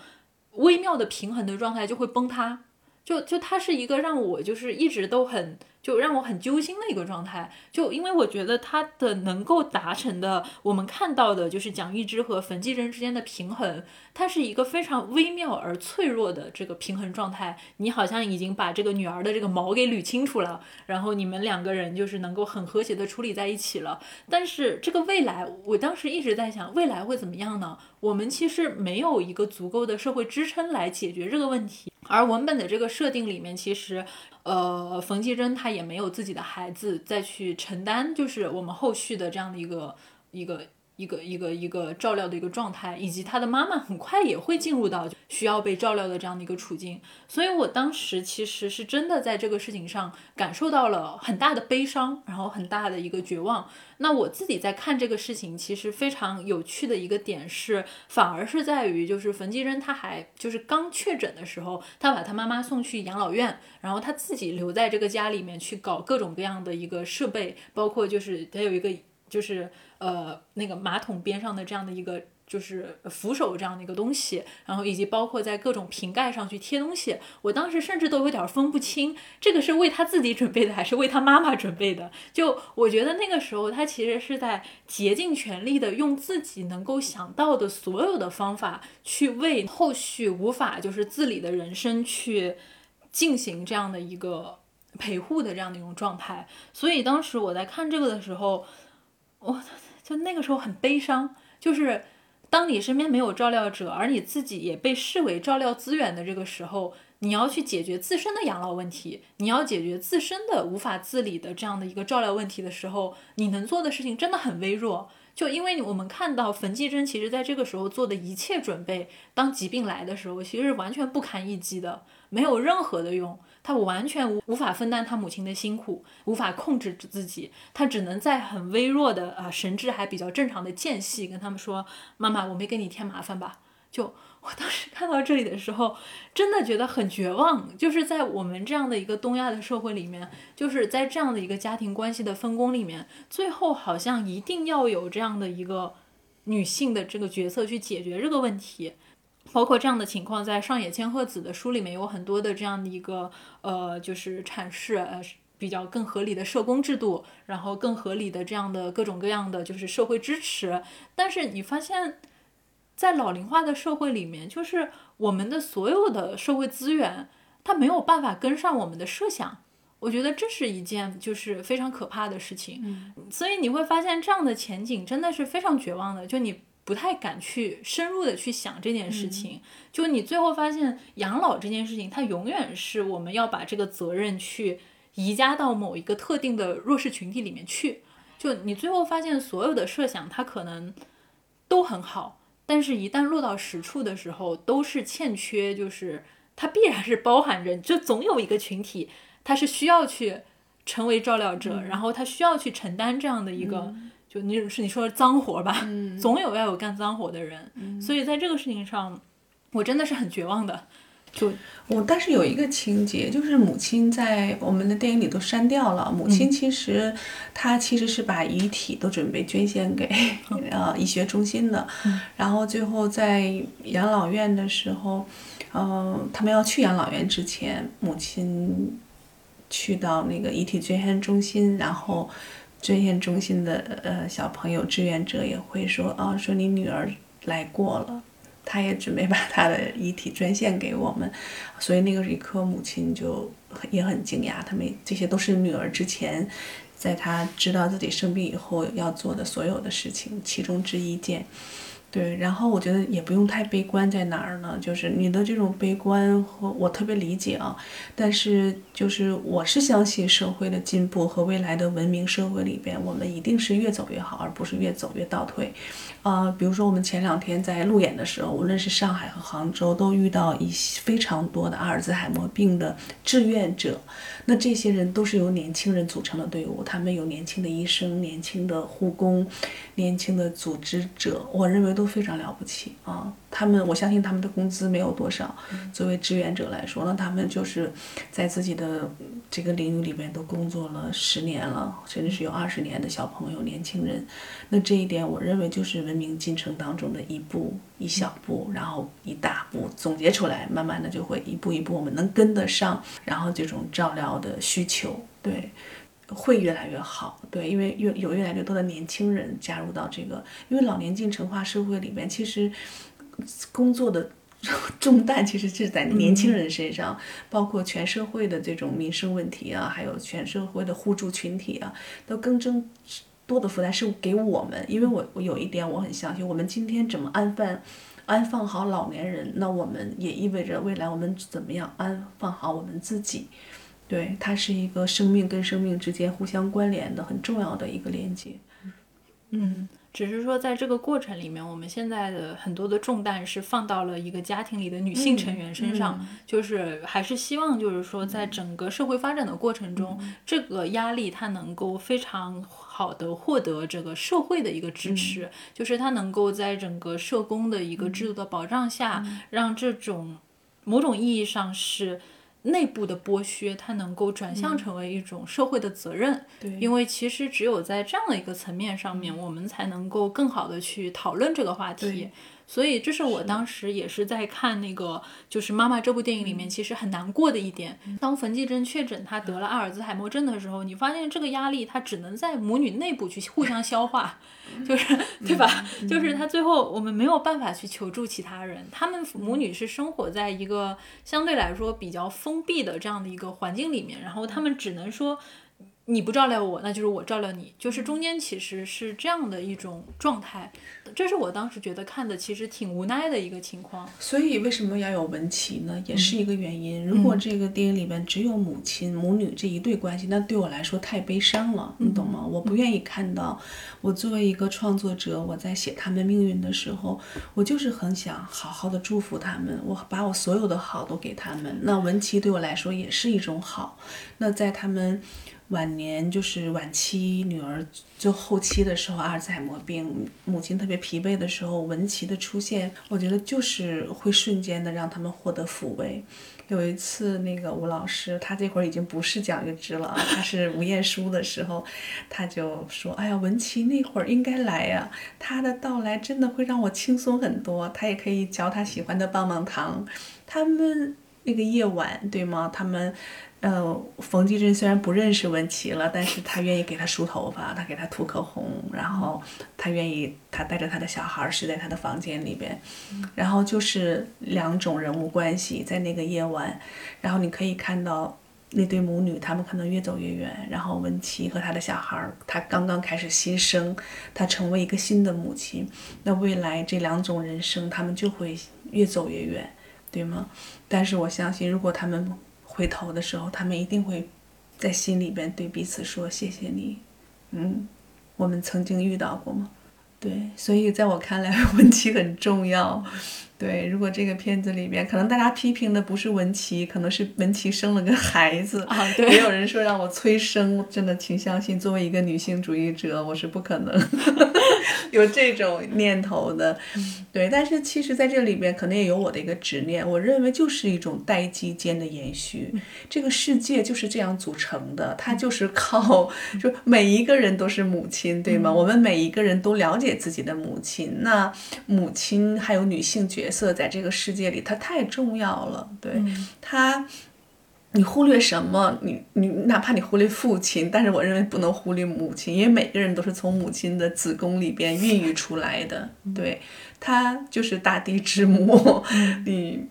微妙的平衡的状态就会崩塌。就就它是一个让我就是一直都很。就让我很揪心的一个状态，就因为我觉得他的能够达成的，我们看到的就是蒋玉芝和冯继珍之间的平衡，它是一个非常微妙而脆弱的这个平衡状态。你好像已经把这个女儿的这个毛给捋清楚了，然后你们两个人就是能够很和谐的处理在一起了。但是这个未来，我当时一直在想，未来会怎么样呢？我们其实没有一个足够的社会支撑来解决这个问题，而文本的这个设定里面，其实。呃，冯继珍她也没有自己的孩子再去承担，就是我们后续的这样的一个一个。一个一个一个照料的一个状态，以及他的妈妈很快也会进入到需要被照料的这样的一个处境，所以我当时其实是真的在这个事情上感受到了很大的悲伤，然后很大的一个绝望。那我自己在看这个事情，其实非常有趣的一个点是，反而是在于就是冯继珍他还就是刚确诊的时候，他把他妈妈送去养老院，然后他自己留在这个家里面去搞各种各样的一个设备，包括就是他有一个就是。呃，那个马桶边上的这样的一个就是扶手这样的一个东西，然后以及包括在各种瓶盖上去贴东西，我当时甚至都有点分不清，这个是为他自己准备的还是为他妈妈准备的。就我觉得那个时候他其实是在竭尽全力的用自己能够想到的所有的方法去为后续无法就是自理的人生去进行这样的一个陪护的这样的一种状态。所以当时我在看这个的时候，我。就那个时候很悲伤，就是当你身边没有照料者，而你自己也被视为照料资源的这个时候，你要去解决自身的养老问题，你要解决自身的无法自理的这样的一个照料问题的时候，你能做的事情真的很微弱。就因为我们看到冯继珍其实在这个时候做的一切准备，当疾病来的时候，其实是完全不堪一击的，没有任何的用。他完全无无法分担他母亲的辛苦，无法控制自己，他只能在很微弱的啊神志还比较正常的间隙跟他们说：“妈妈，我没给你添麻烦吧？”就我当时看到这里的时候，真的觉得很绝望。就是在我们这样的一个东亚的社会里面，就是在这样的一个家庭关系的分工里面，最后好像一定要有这样的一个女性的这个角色去解决这个问题。包括这样的情况，在上野千鹤子的书里面有很多的这样的一个呃，就是阐释呃比较更合理的社工制度，然后更合理的这样的各种各样的就是社会支持。但是你发现，在老龄化的社会里面，就是我们的所有的社会资源，它没有办法跟上我们的设想。我觉得这是一件就是非常可怕的事情。嗯，所以你会发现这样的前景真的是非常绝望的。就你。不太敢去深入的去想这件事情，就你最后发现养老这件事情，它永远是我们要把这个责任去移加到某一个特定的弱势群体里面去。就你最后发现所有的设想，它可能都很好，但是一旦落到实处的时候，都是欠缺，就是它必然是包含着，就总有一个群体，它是需要去成为照料者，然后他需要去承担这样的一个，就你是你说脏活吧，总有要有干脏活的人，所以在这个事情上，我真的是很绝望的。就我，但是有一个情节，就是母亲在我们的电影里都删掉了。母亲其实她其实是把遗体都准备捐献给 呃医学中心的，然后最后在养老院的时候，嗯，他们要去养老院之前，母亲去到那个遗体捐献中心，然后捐献中心的呃小朋友志愿者也会说啊，说你女儿来过了。她也准备把她的遗体捐献给我们，所以那个一刻，母亲就也很惊讶。他们这些都是女儿之前，在她知道自己生病以后要做的所有的事情，其中之一件。对，然后我觉得也不用太悲观，在哪儿呢？就是你的这种悲观和我特别理解啊，但是就是我是相信社会的进步和未来的文明社会里边，我们一定是越走越好，而不是越走越倒退。啊，比如说我们前两天在路演的时候，无论是上海和杭州，都遇到一些非常多的阿尔兹海默病的志愿者。那这些人都是由年轻人组成的队伍，他们有年轻的医生、年轻的护工、年轻的组织者，我认为都非常了不起啊。他们，我相信他们的工资没有多少。作为志愿者来说，那他们就是在自己的这个领域里面都工作了十年了，甚至是有二十年的小朋友、年轻人。那这一点，我认为就是文明进程当中的一步一小步，然后一大步，总结出来，慢慢的就会一步一步，我们能跟得上，然后这种照料的需求，对。会越来越好，对，因为越有越来越多的年轻人加入到这个，因为老年进城化社会里边，其实工作的重担其实是在年轻人身上，包括全社会的这种民生问题啊，还有全社会的互助群体啊，都更增多的负担是给我们，因为我我有一点我很相信，我们今天怎么安放安放好老年人，那我们也意味着未来我们怎么样安放好我们自己。对，它是一个生命跟生命之间互相关联的很重要的一个连接。嗯，只是说在这个过程里面，我们现在的很多的重担是放到了一个家庭里的女性成员身上，就是还是希望就是说，在整个社会发展的过程中，这个压力它能够非常好的获得这个社会的一个支持，就是它能够在整个社工的一个制度的保障下，让这种某种意义上是。内部的剥削，它能够转向成为一种社会的责任。对，因为其实只有在这样的一个层面上面，我们才能够更好的去讨论这个话题。所以，这是我当时也是在看那个，就是《妈妈》这部电影里面，其实很难过的一点。当冯继珍确诊她得了阿尔兹海默症的时候，你发现这个压力，她只能在母女内部去互相消化，就是对吧？就是她最后我们没有办法去求助其他人，他们母女是生活在一个相对来说比较封闭的这样的一个环境里面，然后他们只能说。你不照料我，那就是我照料你，就是中间其实是这样的一种状态，这是我当时觉得看的其实挺无奈的一个情况。所以为什么要有文琪呢？也是一个原因。如果这个电影里边只有母亲母女这一对关系，那对我来说太悲伤了，你懂吗？我不愿意看到。我作为一个创作者，我在写他们命运的时候，我就是很想好好的祝福他们，我把我所有的好都给他们。那文琪对我来说也是一种好。那在他们。晚年就是晚期，女儿就后期的时候，阿尔兹海默病，母亲特别疲惫的时候，文琪的出现，我觉得就是会瞬间的让他们获得抚慰。有一次，那个吴老师，他这会儿已经不是蒋玉芝了，他是吴彦姝的时候，他就说：“哎呀，文琪那会儿应该来呀，他的到来真的会让我轻松很多，他也可以嚼他喜欢的棒棒糖。”他们那个夜晚，对吗？他们。呃，冯继珍虽然不认识文琪了，但是他愿意给他梳头发，他给他涂口红，然后他愿意他带着他的小孩睡在他的房间里边，然后就是两种人物关系在那个夜晚，然后你可以看到那对母女，他们可能越走越远，然后文琪和他的小孩，他刚刚开始新生，他成为一个新的母亲，那未来这两种人生，他们就会越走越远，对吗？但是我相信，如果他们。回头的时候，他们一定会在心里边对彼此说：“谢谢你，嗯，我们曾经遇到过吗？对，所以在我看来，问题很重要。对，如果这个片子里面，可能大家批评的不是文琪，可能是文琪生了个孩子啊。对，也有人说让我催生，真的请相信。作为一个女性主义者，我是不可能 有这种念头的。对，但是其实在这里边，可能也有我的一个执念。我认为就是一种代际间的延续。这个世界就是这样组成的，它就是靠，就每一个人都是母亲，对吗？我们每一个人都了解自己的母亲。那母亲还有女性角。色在这个世界里，它太重要了。对他，你忽略什么？你你哪怕你忽略父亲，但是我认为不能忽略母亲，因为每个人都是从母亲的子宫里边孕育出来的。对，他就是大地之母。你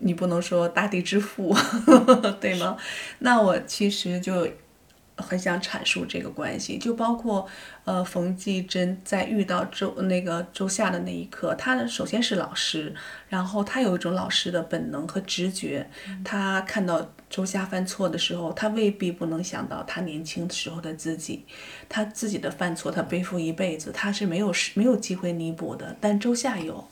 你不能说大地之父，对吗？那我其实就。很想阐述这个关系，就包括，呃，冯继珍在遇到周那个周夏的那一刻，他首先是老师，然后他有一种老师的本能和直觉，他看到周夏犯错的时候，他未必不能想到他年轻时候的自己，他自己的犯错他背负一辈子，他是没有没有机会弥补的，但周夏有，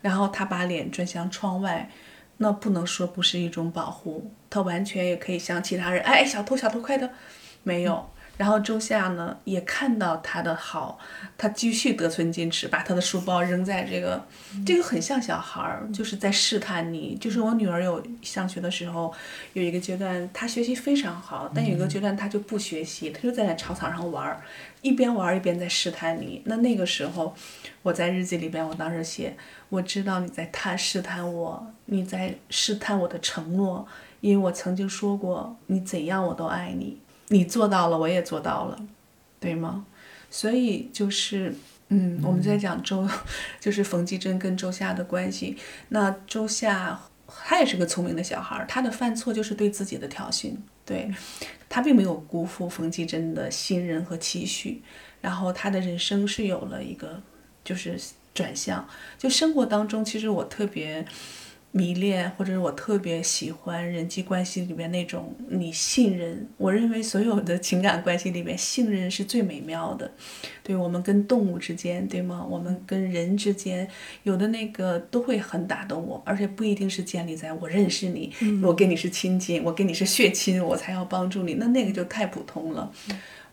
然后他把脸转向窗外，那不能说不是一种保护，他完全也可以像其他人，哎，小偷小偷快的。没有，然后周夏呢也看到他的好，他继续得寸进尺，把他的书包扔在这个，这个很像小孩儿，就是在试探你。就是我女儿有上学的时候，有一个阶段她学习非常好，但有一个阶段她就不学习，她就在那操场上玩儿，一边玩儿一边在试探你。那那个时候，我在日记里边，我当时写，我知道你在探试探我，你在试探我的承诺，因为我曾经说过，你怎样我都爱你。你做到了，我也做到了，对吗？所以就是，嗯，我们在讲周，就是冯继珍跟周夏的关系。那周夏他也是个聪明的小孩儿，他的犯错就是对自己的挑衅，对他并没有辜负冯继珍的信任和期许。然后他的人生是有了一个就是转向。就生活当中，其实我特别。迷恋，或者是我特别喜欢人际关系里面那种你信任。我认为所有的情感关系里面，信任是最美妙的。对我们跟动物之间，对吗？我们跟人之间，有的那个都会很打动我，而且不一定是建立在我认识你，我跟你是亲近，我跟你是血亲，我才要帮助你。那那个就太普通了。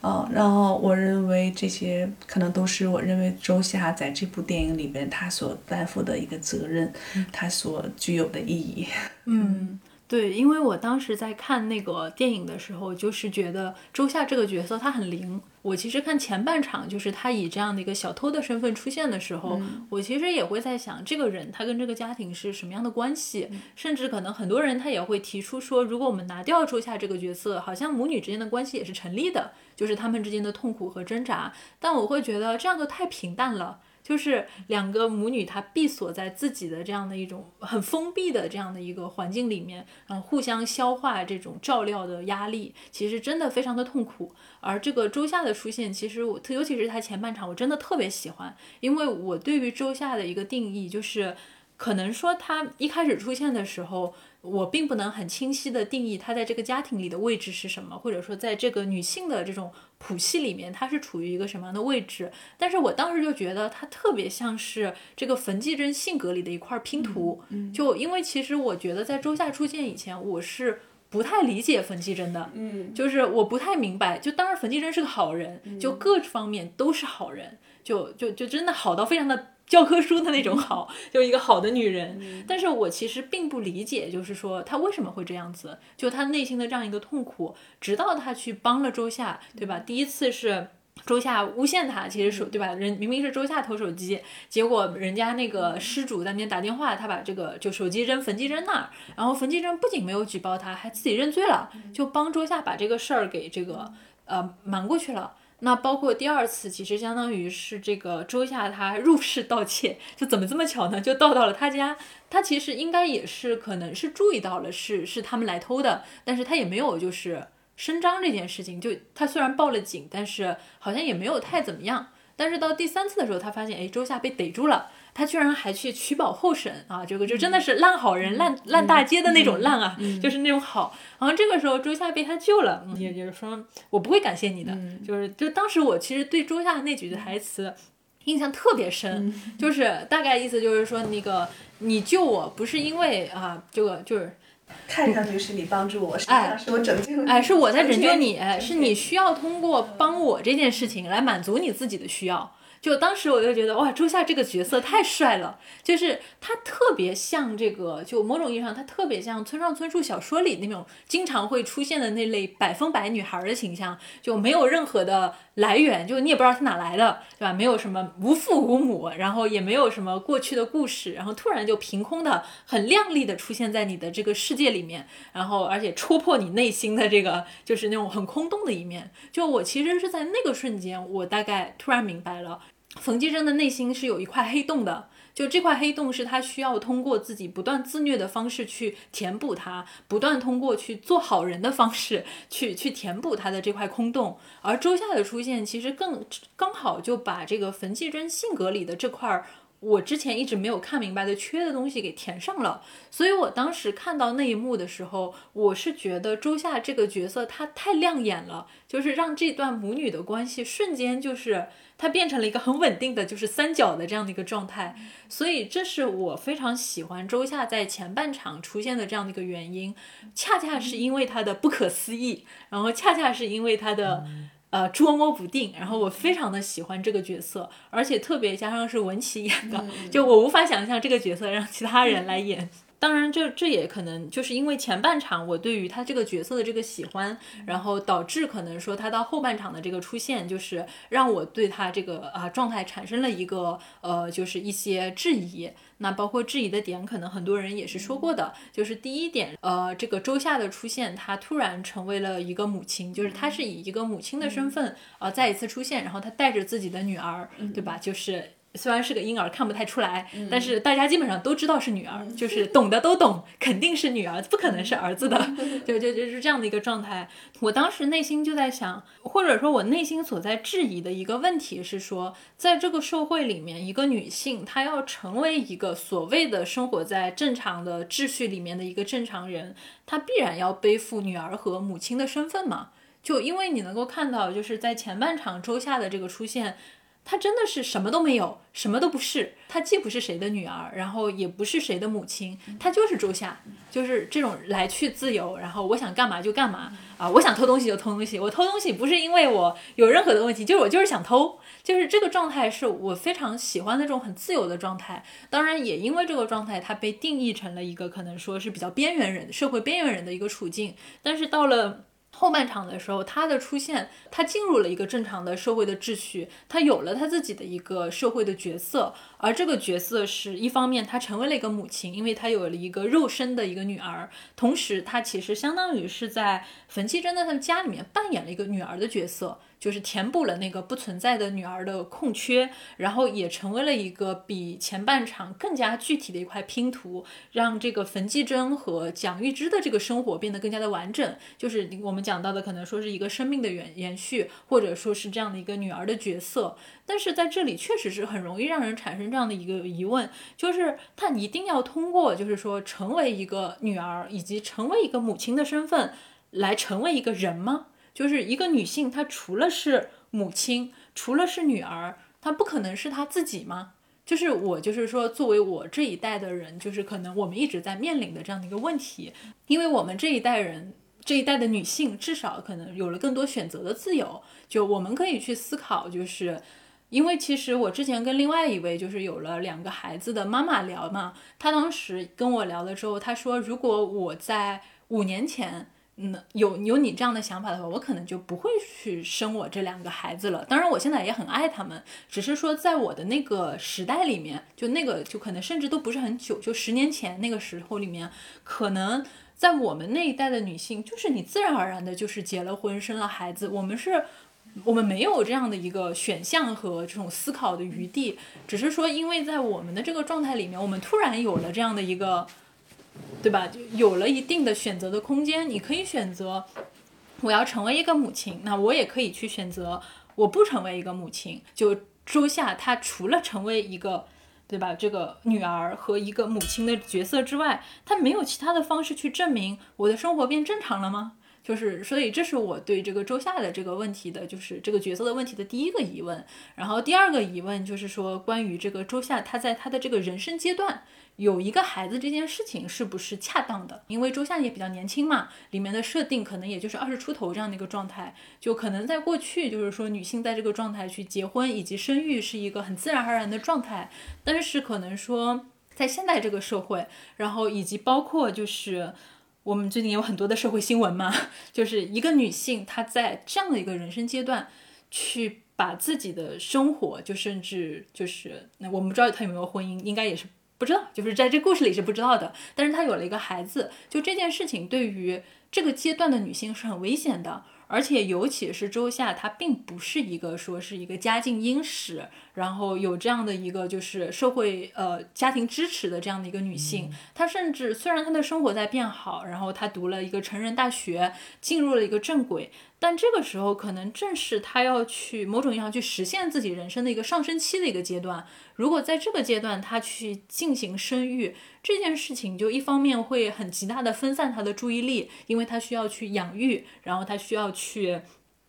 啊，然后我认为这些可能都是我认为周夏在这部电影里边他所担负的一个责任，他所具有的意义。嗯，对，因为我当时在看那个电影的时候，就是觉得周夏这个角色他很灵。我其实看前半场，就是他以这样的一个小偷的身份出现的时候，我其实也会在想，这个人他跟这个家庭是什么样的关系？甚至可能很多人他也会提出说，如果我们拿掉周夏这个角色，好像母女之间的关系也是成立的。就是他们之间的痛苦和挣扎，但我会觉得这样就太平淡了。就是两个母女，她闭锁在自己的这样的一种很封闭的这样的一个环境里面，嗯，互相消化这种照料的压力，其实真的非常的痛苦。而这个周夏的出现，其实我特尤其是她前半场，我真的特别喜欢，因为我对于周夏的一个定义就是，可能说她一开始出现的时候。我并不能很清晰的定义她在这个家庭里的位置是什么，或者说在这个女性的这种谱系里面，它是处于一个什么样的位置。但是我当时就觉得它特别像是这个冯继珍性格里的一块拼图。就因为其实我觉得在周夏出现以前，我是不太理解冯继珍的。嗯，就是我不太明白。就当然冯继珍是个好人，就各方面都是好人，就就就真的好到非常的。教科书的那种好，就一个好的女人。但是我其实并不理解，就是说她为什么会这样子，就她内心的这样一个痛苦。直到她去帮了周夏，对吧？第一次是周夏诬陷她，其实手对吧？人明明是周夏偷手机，结果人家那个失主在那边打电话，他把这个就手机扔冯继珍那儿，然后冯继珍不仅没有举报他，还自己认罪了，就帮周夏把这个事儿给这个呃瞒过去了。那包括第二次，其实相当于是这个周夏他入室盗窃，就怎么这么巧呢？就盗到了他家。他其实应该也是可能是注意到了是是他们来偷的，但是他也没有就是声张这件事情。就他虽然报了警，但是好像也没有太怎么样。但是到第三次的时候，他发现哎周夏被逮住了，他居然还去取保候审啊！这个就真的是烂好人、烂烂大街的那种烂啊，就是那种好。然后这个时候周夏被他救了，也就是说我不会感谢你的，就是就当时我其实对周夏那几句台词印象特别深，就是大概意思就是说那个你救我不是因为啊这个就是。看上去是你帮助我，哎，是我拯救你，哎，是我在拯救你，哎，是你需要通过帮我这件事情来满足你自己的需要。就当时我就觉得哇，周夏这个角色太帅了，就是他特别像这个，就某种意义上他特别像村上春树小说里那种经常会出现的那类百分百女孩的形象，就没有任何的来源，就你也不知道他哪来的，对吧？没有什么无父无母，然后也没有什么过去的故事，然后突然就凭空的很亮丽的出现在你的这个世界里面，然后而且戳破你内心的这个就是那种很空洞的一面。就我其实是在那个瞬间，我大概突然明白了。冯继珍的内心是有一块黑洞的，就这块黑洞是他需要通过自己不断自虐的方式去填补它，不断通过去做好人的方式去去填补他的这块空洞。而周夏的出现，其实更刚好就把这个冯继珍性格里的这块我之前一直没有看明白的缺的东西给填上了。所以我当时看到那一幕的时候，我是觉得周夏这个角色她太亮眼了，就是让这段母女的关系瞬间就是。她变成了一个很稳定的，就是三角的这样的一个状态，所以这是我非常喜欢周夏在前半场出现的这样的一个原因，恰恰是因为她的不可思议，然后恰恰是因为她的呃捉摸不定，然后我非常的喜欢这个角色，而且特别加上是文琪演的，就我无法想象这个角色让其他人来演。当然，这这也可能就是因为前半场我对于他这个角色的这个喜欢，然后导致可能说他到后半场的这个出现，就是让我对他这个啊状态产生了一个呃，就是一些质疑。那包括质疑的点，可能很多人也是说过的，就是第一点，呃，这个周夏的出现，她突然成为了一个母亲，就是她是以一个母亲的身份呃再一次出现，然后她带着自己的女儿，对吧？就是。虽然是个婴儿，看不太出来，但是大家基本上都知道是女儿，就是懂的都懂，肯定是女儿，不可能是儿子的，就就就是这样的一个状态。我当时内心就在想，或者说我内心所在质疑的一个问题是说，在这个社会里面，一个女性她要成为一个所谓的生活在正常的秩序里面的一个正常人，她必然要背负女儿和母亲的身份嘛？就因为你能够看到，就是在前半场周夏的这个出现。她真的是什么都没有，什么都不是。她既不是谁的女儿，然后也不是谁的母亲，她就是周夏，就是这种来去自由，然后我想干嘛就干嘛啊！我想偷东西就偷东西，我偷东西不是因为我有任何的问题，就是我就是想偷，就是这个状态是我非常喜欢的这种很自由的状态。当然，也因为这个状态，它被定义成了一个可能说是比较边缘人、社会边缘人的一个处境。但是到了。后半场的时候，他的出现，他进入了一个正常的社会的秩序，他有了他自己的一个社会的角色，而这个角色是一方面，他成为了一个母亲，因为他有了一个肉身的一个女儿，同时他其实相当于是在冯继珍的他们家里面扮演了一个女儿的角色。就是填补了那个不存在的女儿的空缺，然后也成为了一个比前半场更加具体的一块拼图，让这个冯继珍和蒋玉芝的这个生活变得更加的完整。就是我们讲到的，可能说是一个生命的延延续，或者说是这样的一个女儿的角色。但是在这里确实是很容易让人产生这样的一个疑问，就是她一定要通过，就是说成为一个女儿以及成为一个母亲的身份，来成为一个人吗？就是一个女性，她除了是母亲，除了是女儿，她不可能是她自己吗？就是我，就是说，作为我这一代的人，就是可能我们一直在面临的这样的一个问题，因为我们这一代人，这一代的女性，至少可能有了更多选择的自由，就我们可以去思考，就是因为其实我之前跟另外一位就是有了两个孩子的妈妈聊嘛，她当时跟我聊了之后，她说，如果我在五年前。嗯，有有你这样的想法的话，我可能就不会去生我这两个孩子了。当然，我现在也很爱他们，只是说在我的那个时代里面，就那个就可能甚至都不是很久，就十年前那个时候里面，可能在我们那一代的女性，就是你自然而然的就是结了婚，生了孩子。我们是，我们没有这样的一个选项和这种思考的余地，只是说因为在我们的这个状态里面，我们突然有了这样的一个。对吧？就有了一定的选择的空间，你可以选择我要成为一个母亲，那我也可以去选择我不成为一个母亲。就周夏，她除了成为一个。对吧？这个女儿和一个母亲的角色之外，她没有其他的方式去证明我的生活变正常了吗？就是，所以这是我对这个周夏的这个问题的，就是这个角色的问题的第一个疑问。然后第二个疑问就是说，关于这个周夏，她在她的这个人生阶段有一个孩子这件事情是不是恰当的？因为周夏也比较年轻嘛，里面的设定可能也就是二十出头这样的一个状态，就可能在过去就是说女性在这个状态去结婚以及生育是一个很自然而然的状态，但是可能说在现代这个社会，然后以及包括就是。我们最近有很多的社会新闻嘛，就是一个女性她在这样的一个人生阶段，去把自己的生活，就甚至就是那我们不知道她有没有婚姻，应该也是不知道，就是在这故事里是不知道的。但是她有了一个孩子，就这件事情对于这个阶段的女性是很危险的。而且，尤其是周夏，她并不是一个说是一个家境殷实，然后有这样的一个就是社会呃家庭支持的这样的一个女性。她甚至虽然她的生活在变好，然后她读了一个成人大学，进入了一个正轨。但这个时候，可能正是她要去某种意义上去实现自己人生的一个上升期的一个阶段。如果在这个阶段她去进行生育这件事情，就一方面会很极大的分散她的注意力，因为她需要去养育，然后她需要去。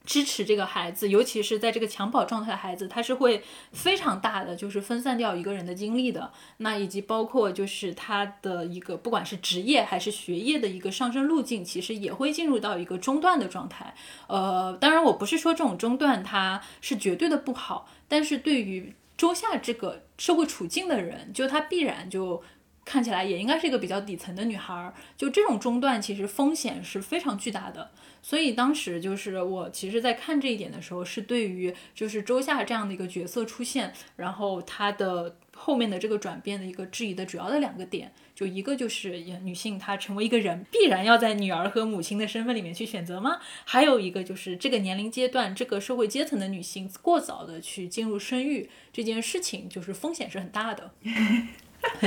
支持这个孩子，尤其是在这个襁褓状态的孩子，他是会非常大的，就是分散掉一个人的精力的。那以及包括就是他的一个不管是职业还是学业的一个上升路径，其实也会进入到一个中断的状态。呃，当然我不是说这种中断它是绝对的不好，但是对于周夏这个社会处境的人，就他必然就。看起来也应该是一个比较底层的女孩儿，就这种中断其实风险是非常巨大的。所以当时就是我其实，在看这一点的时候，是对于就是周夏这样的一个角色出现，然后她的后面的这个转变的一个质疑的主要的两个点，就一个就是女性她成为一个人，必然要在女儿和母亲的身份里面去选择吗？还有一个就是这个年龄阶段，这个社会阶层的女性过早的去进入生育这件事情，就是风险是很大的。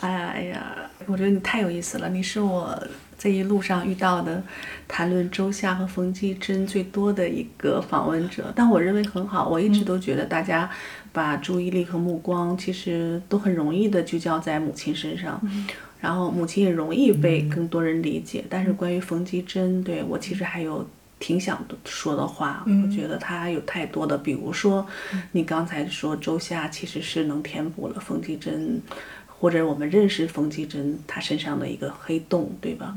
哎呀哎呀，我觉得你太有意思了，你是我这一路上遇到的谈论周夏和冯继珍最多的一个访问者，但我认为很好。我一直都觉得大家把注意力和目光其实都很容易的聚焦在母亲身上，然后母亲也容易被更多人理解。但是关于冯继珍，对我其实还有。挺想说的话，我觉得他有太多的，比如说，你刚才说周夏其实是能填补了冯继珍，或者我们认识冯继珍他身上的一个黑洞，对吧？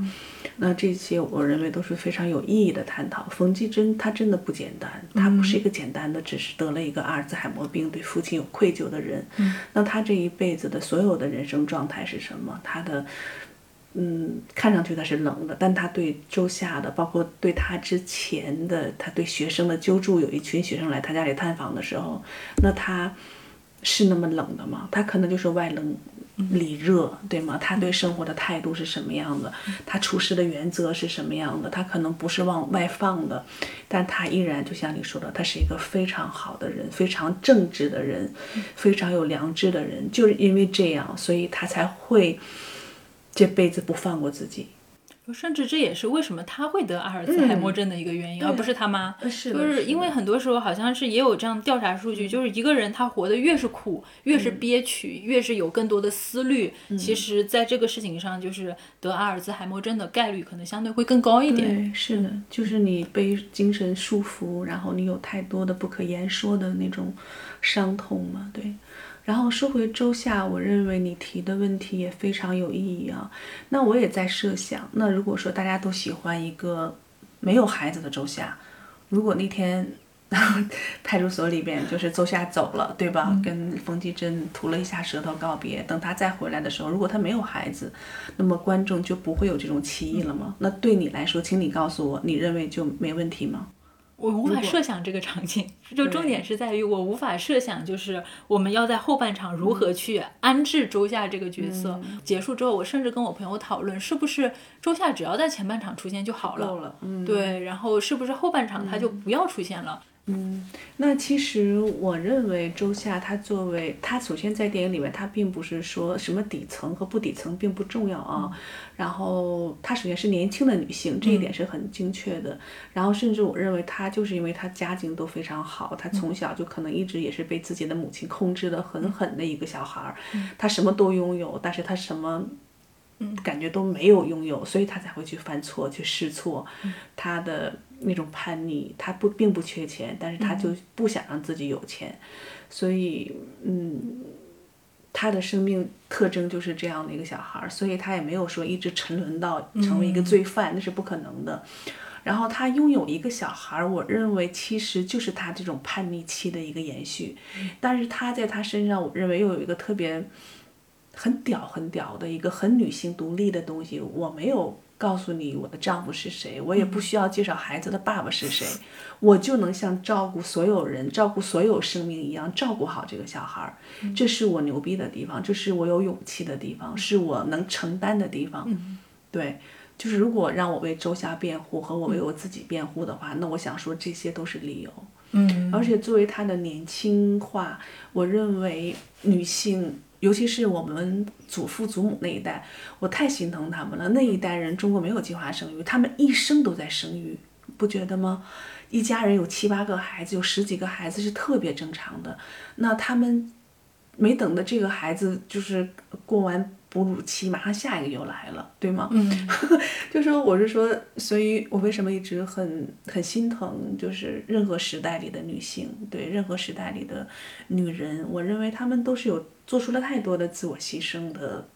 那这些我认为都是非常有意义的探讨。冯继珍他真的不简单，他不是一个简单的只是得了一个阿尔兹海默病，对父亲有愧疚的人。那他这一辈子的所有的人生状态是什么？他的。嗯，看上去他是冷的，但他对周夏的，包括对他之前的，他对学生的救助，有一群学生来他家里探访的时候，那他是那么冷的吗？他可能就是外冷里热，对吗？他对生活的态度是什么样的？他处事的原则是什么样的？他可能不是往外放的，但他依然就像你说的，他是一个非常好的人，非常正直的人，非常有良知的人。就是因为这样，所以他才会。这辈子不放过自己，甚至这也是为什么他会得阿尔兹海默症的一个原因，而不是他妈。是，就是因为很多时候好像是也有这样调查数据，就是一个人他活得越是苦，越是憋屈，越是有更多的思虑，其实在这个事情上，就是得阿尔兹海默症的概率可能相对会更高一点。是的，就是你被精神束缚，然后你有太多的不可言说的那种伤痛嘛，对。然后说回周夏，我认为你提的问题也非常有意义啊。那我也在设想，那如果说大家都喜欢一个没有孩子的周夏，如果那天 派出所里边就是周夏走了，对吧？跟冯继珍吐了一下舌头告别，等他再回来的时候，如果他没有孩子，那么观众就不会有这种歧义了吗？那对你来说，请你告诉我，你认为就没问题吗？我无法设想这个场景，就重点是在于我无法设想，就是我们要在后半场如何去安置周夏这个角色。结束之后，我甚至跟我朋友讨论，是不是周夏只要在前半场出现就好了？嗯，对，然后是不是后半场他就不要出现了？嗯，那其实我认为周夏她作为她首先在电影里面，她并不是说什么底层和不底层并不重要啊。然后她首先是年轻的女性，这一点是很精确的。然后甚至我认为她就是因为她家境都非常好，她从小就可能一直也是被自己的母亲控制的很狠的一个小孩儿。她什么都拥有，但是她什么。感觉都没有拥有，所以他才会去犯错、去试错。他的那种叛逆，他不并不缺钱，但是他就不想让自己有钱，所以，嗯，他的生命特征就是这样的一个小孩儿，所以他也没有说一直沉沦到成为一个罪犯，那是不可能的。然后他拥有一个小孩儿，我认为其实就是他这种叛逆期的一个延续，但是他在他身上，我认为又有一个特别。很屌很屌的一个很女性独立的东西，我没有告诉你我的丈夫是谁，我也不需要介绍孩子的爸爸是谁，我就能像照顾所有人、照顾所有生命一样照顾好这个小孩儿。这是我牛逼的地方，这是我有勇气的地方，是我能承担的地方。对，就是如果让我为周霞辩护和我为我自己辩护的话，那我想说这些都是理由。嗯，而且作为她的年轻化，我认为女性。尤其是我们祖父祖母那一代，我太心疼他们了。那一代人，中国没有计划生育，他们一生都在生育，不觉得吗？一家人有七八个孩子，有十几个孩子是特别正常的。那他们没等的这个孩子就是过完。哺乳期马上下一个又来了，对吗？嗯，就说我是说，所以我为什么一直很很心疼，就是任何时代里的女性，对任何时代里的女人，我认为她们都是有做出了太多的自我牺牲的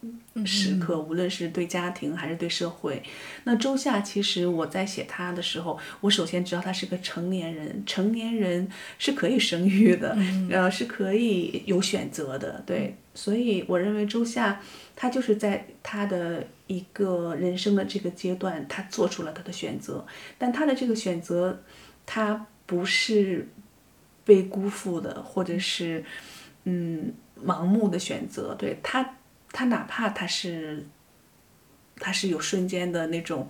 时刻，无论是对家庭还是对社会。那周夏其实我在写他的时候，我首先知道他是个成年人，成年人是可以生育的，呃，是可以有选择的，对。所以我认为周夏。他就是在他的一个人生的这个阶段，他做出了他的选择，但他的这个选择，他不是被辜负的，或者是嗯盲目的选择。对他，他哪怕他是他是有瞬间的那种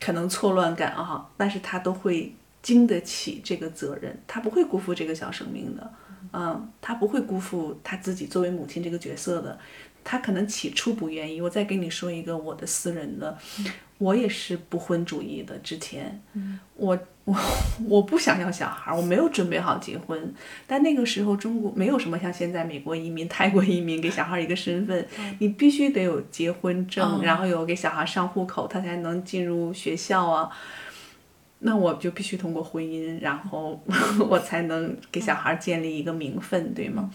可能错乱感啊，但是他都会经得起这个责任，他不会辜负这个小生命的，嗯，他不会辜负他自己作为母亲这个角色的。他可能起初不愿意。我再给你说一个我的私人的，我也是不婚主义的。之前，我我我不想要小孩，我没有准备好结婚。但那个时候中国没有什么像现在美国移民、泰国移民给小孩一个身份，你必须得有结婚证，然后有给小孩上户口，他才能进入学校啊。那我就必须通过婚姻，然后 我才能给小孩建立一个名分，对吗？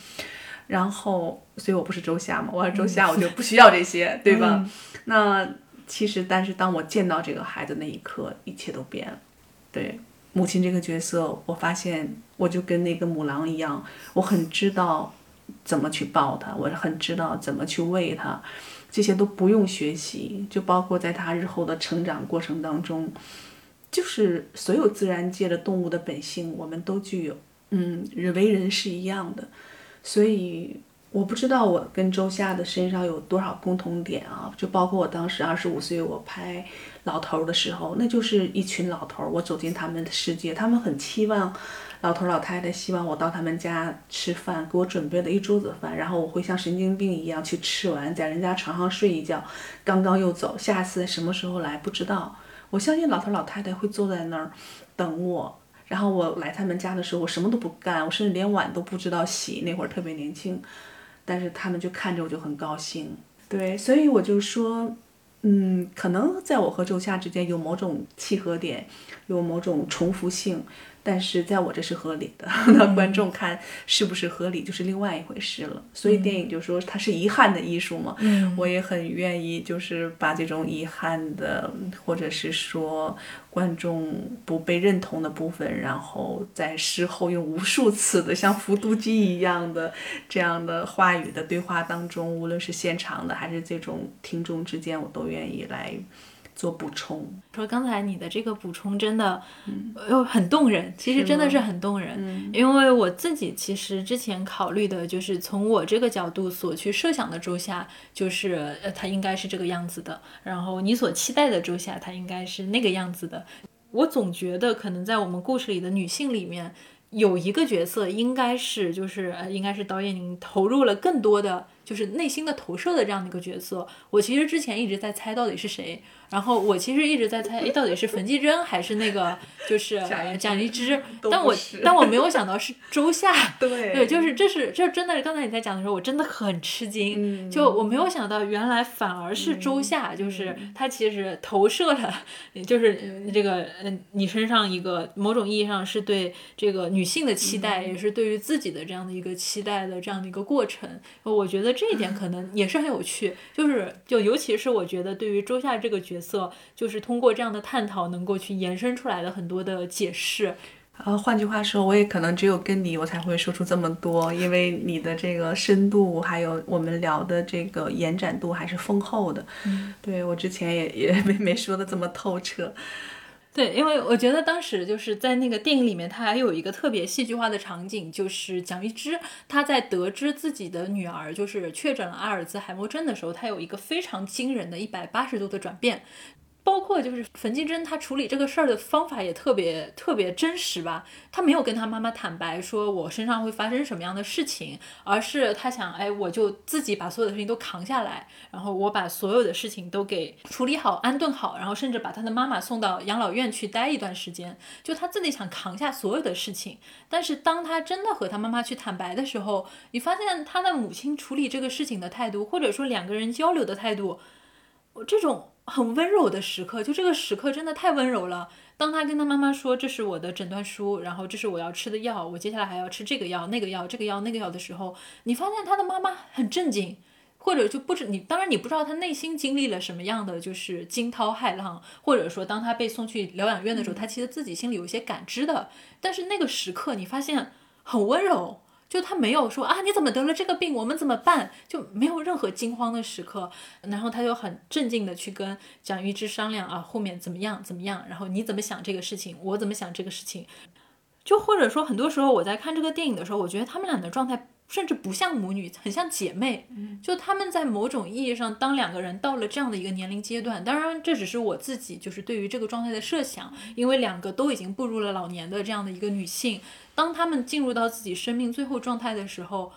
然后，所以我不是周夏嘛，我是周夏，我就 不需要这些，对吧？那其实，但是当我见到这个孩子那一刻，一切都变了。对母亲这个角色，我发现我就跟那个母狼一样，我很知道怎么去抱他，我很知道怎么去喂他，这些都不用学习，就包括在他日后的成长过程当中，就是所有自然界的动物的本性，我们都具有，嗯，人为人是一样的。所以我不知道我跟周夏的身上有多少共同点啊，就包括我当时二十五岁我拍老头的时候，那就是一群老头，我走进他们的世界，他们很期望老头老太太希望我到他们家吃饭，给我准备了一桌子饭，然后我会像神经病一样去吃完，在人家床上睡一觉，刚刚又走，下次什么时候来不知道。我相信老头老太太会坐在那儿等我。然后我来他们家的时候，我什么都不干，我甚至连碗都不知道洗。那会儿特别年轻，但是他们就看着我就很高兴。对，所以我就说，嗯，可能在我和周夏之间有某种契合点，有某种重复性。但是在我这是合理的，那观众看是不是合理就是另外一回事了。所以电影就说它是遗憾的艺术嘛，嗯我也很愿意就是把这种遗憾的，或者是说观众不被认同的部分，然后在事后用无数次的像复读机一样的这样的话语的对话当中，无论是现场的还是这种听众之间，我都愿意来。做补充，说刚才你的这个补充真的，又很动人。其实真的是很动人，因为我自己其实之前考虑的就是从我这个角度所去设想的周夏，就是呃他应该是这个样子的。然后你所期待的周夏，他应该是那个样子的。我总觉得可能在我们故事里的女性里面。有一个角色应该是就是呃应该是导演您投入了更多的就是内心的投射的这样的一个角色。我其实之前一直在猜到底是谁，然后我其实一直在猜，哎，到底是冯继珍还是那个就是呃蒋一之？但我但我没有想到是周夏。对对，就是这是这真的是刚才你在讲的时候，我真的很吃惊。就我没有想到，原来反而是周夏，就是他其实投射了，就是呃这个嗯你身上一个某种意义上是对这个女性的期待，也是对于自己的这样的一个期待的这样的一个过程。我觉得这一点可能也是很有趣，就是就尤其是我觉得对于周夏这个角色，就是通过这样的探讨，能够去延伸出来的很多的解释。呃，换句话说，我也可能只有跟你，我才会说出这么多，因为你的这个深度，还有我们聊的这个延展度还是丰厚的。嗯，对我之前也也没没说的这么透彻。对，因为我觉得当时就是在那个电影里面，他还有一个特别戏剧化的场景，就是蒋玉芝她在得知自己的女儿就是确诊了阿尔兹海默症的时候，她有一个非常惊人的一百八十度的转变。包括就是冯继珍，她处理这个事儿的方法也特别特别真实吧。她没有跟她妈妈坦白说我身上会发生什么样的事情，而是她想，哎，我就自己把所有的事情都扛下来，然后我把所有的事情都给处理好、安顿好，然后甚至把她的妈妈送到养老院去待一段时间。就她自己想扛下所有的事情，但是当她真的和她妈妈去坦白的时候，你发现她的母亲处理这个事情的态度，或者说两个人交流的态度，我这种。很温柔的时刻，就这个时刻真的太温柔了。当他跟他妈妈说这是我的诊断书，然后这是我要吃的药，我接下来还要吃这个药、那个药、这个药、那个药的时候，你发现他的妈妈很震惊，或者就不知你，当然你不知道他内心经历了什么样的就是惊涛骇浪，或者说当他被送去疗养院的时候，他其实自己心里有一些感知的。但是那个时刻，你发现很温柔。就他没有说啊，你怎么得了这个病？我们怎么办？就没有任何惊慌的时刻。然后他就很镇静的去跟蒋玉芝商量啊，后面怎么样怎么样？然后你怎么想这个事情？我怎么想这个事情？就或者说，很多时候我在看这个电影的时候，我觉得他们俩的状态甚至不像母女，很像姐妹。就他们在某种意义上，当两个人到了这样的一个年龄阶段，当然这只是我自己就是对于这个状态的设想，因为两个都已经步入了老年的这样的一个女性。当他们进入到自己生命最后状态的时候，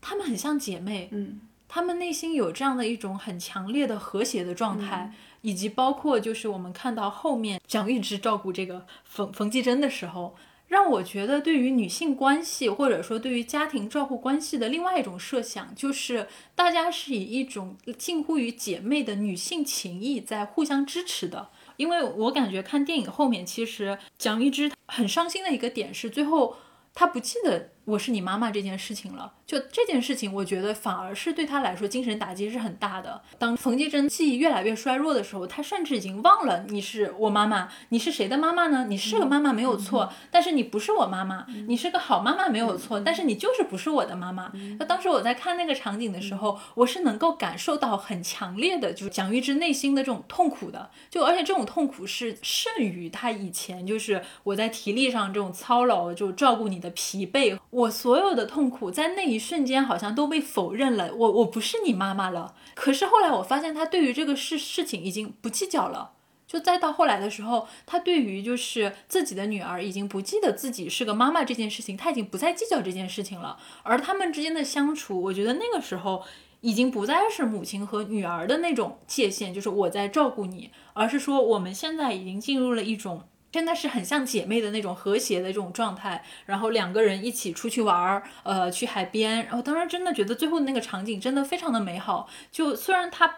他们很像姐妹，嗯，他们内心有这样的一种很强烈的和谐的状态，以及包括就是我们看到后面蒋玉芝照顾这个冯冯继珍的时候，让我觉得对于女性关系或者说对于家庭照顾关系的另外一种设想，就是大家是以一种近乎于姐妹的女性情谊在互相支持的。因为我感觉看电影后面，其实蒋玉芝很伤心的一个点是，最后她不记得我是你妈妈这件事情了。就这件事情，我觉得反而是对她来说精神打击是很大的。当冯继珍记忆越来越衰弱的时候，她甚至已经忘了你是我妈妈，你是谁的妈妈呢？你是个妈妈没有错，但是你不是我妈妈。你是个好妈妈没有错，但是你就是不是我的妈妈。那当时我在看那个场景的时候，我是能够感受到很强烈的，就是蒋玉芝内心的这种痛苦的。就而且这种痛苦是胜于她以前就是我在体力上这种操劳，就照顾你的疲惫，我所有的痛苦在那一瞬间好像都被否认了。我我不是你妈妈了。可是后来我发现她对于这个事事情已经不计较了。就再到后来的时候，她对于就是自己的女儿已经不记得自己是个妈妈这件事情，她已经不再计较这件事情了。而他们之间的相处，我觉得那个时候已经不再是母亲和女儿的那种界限，就是我在照顾你，而是说我们现在已经进入了一种真的是很像姐妹的那种和谐的这种状态。然后两个人一起出去玩儿，呃，去海边。然后当时真的觉得最后那个场景真的非常的美好。就虽然它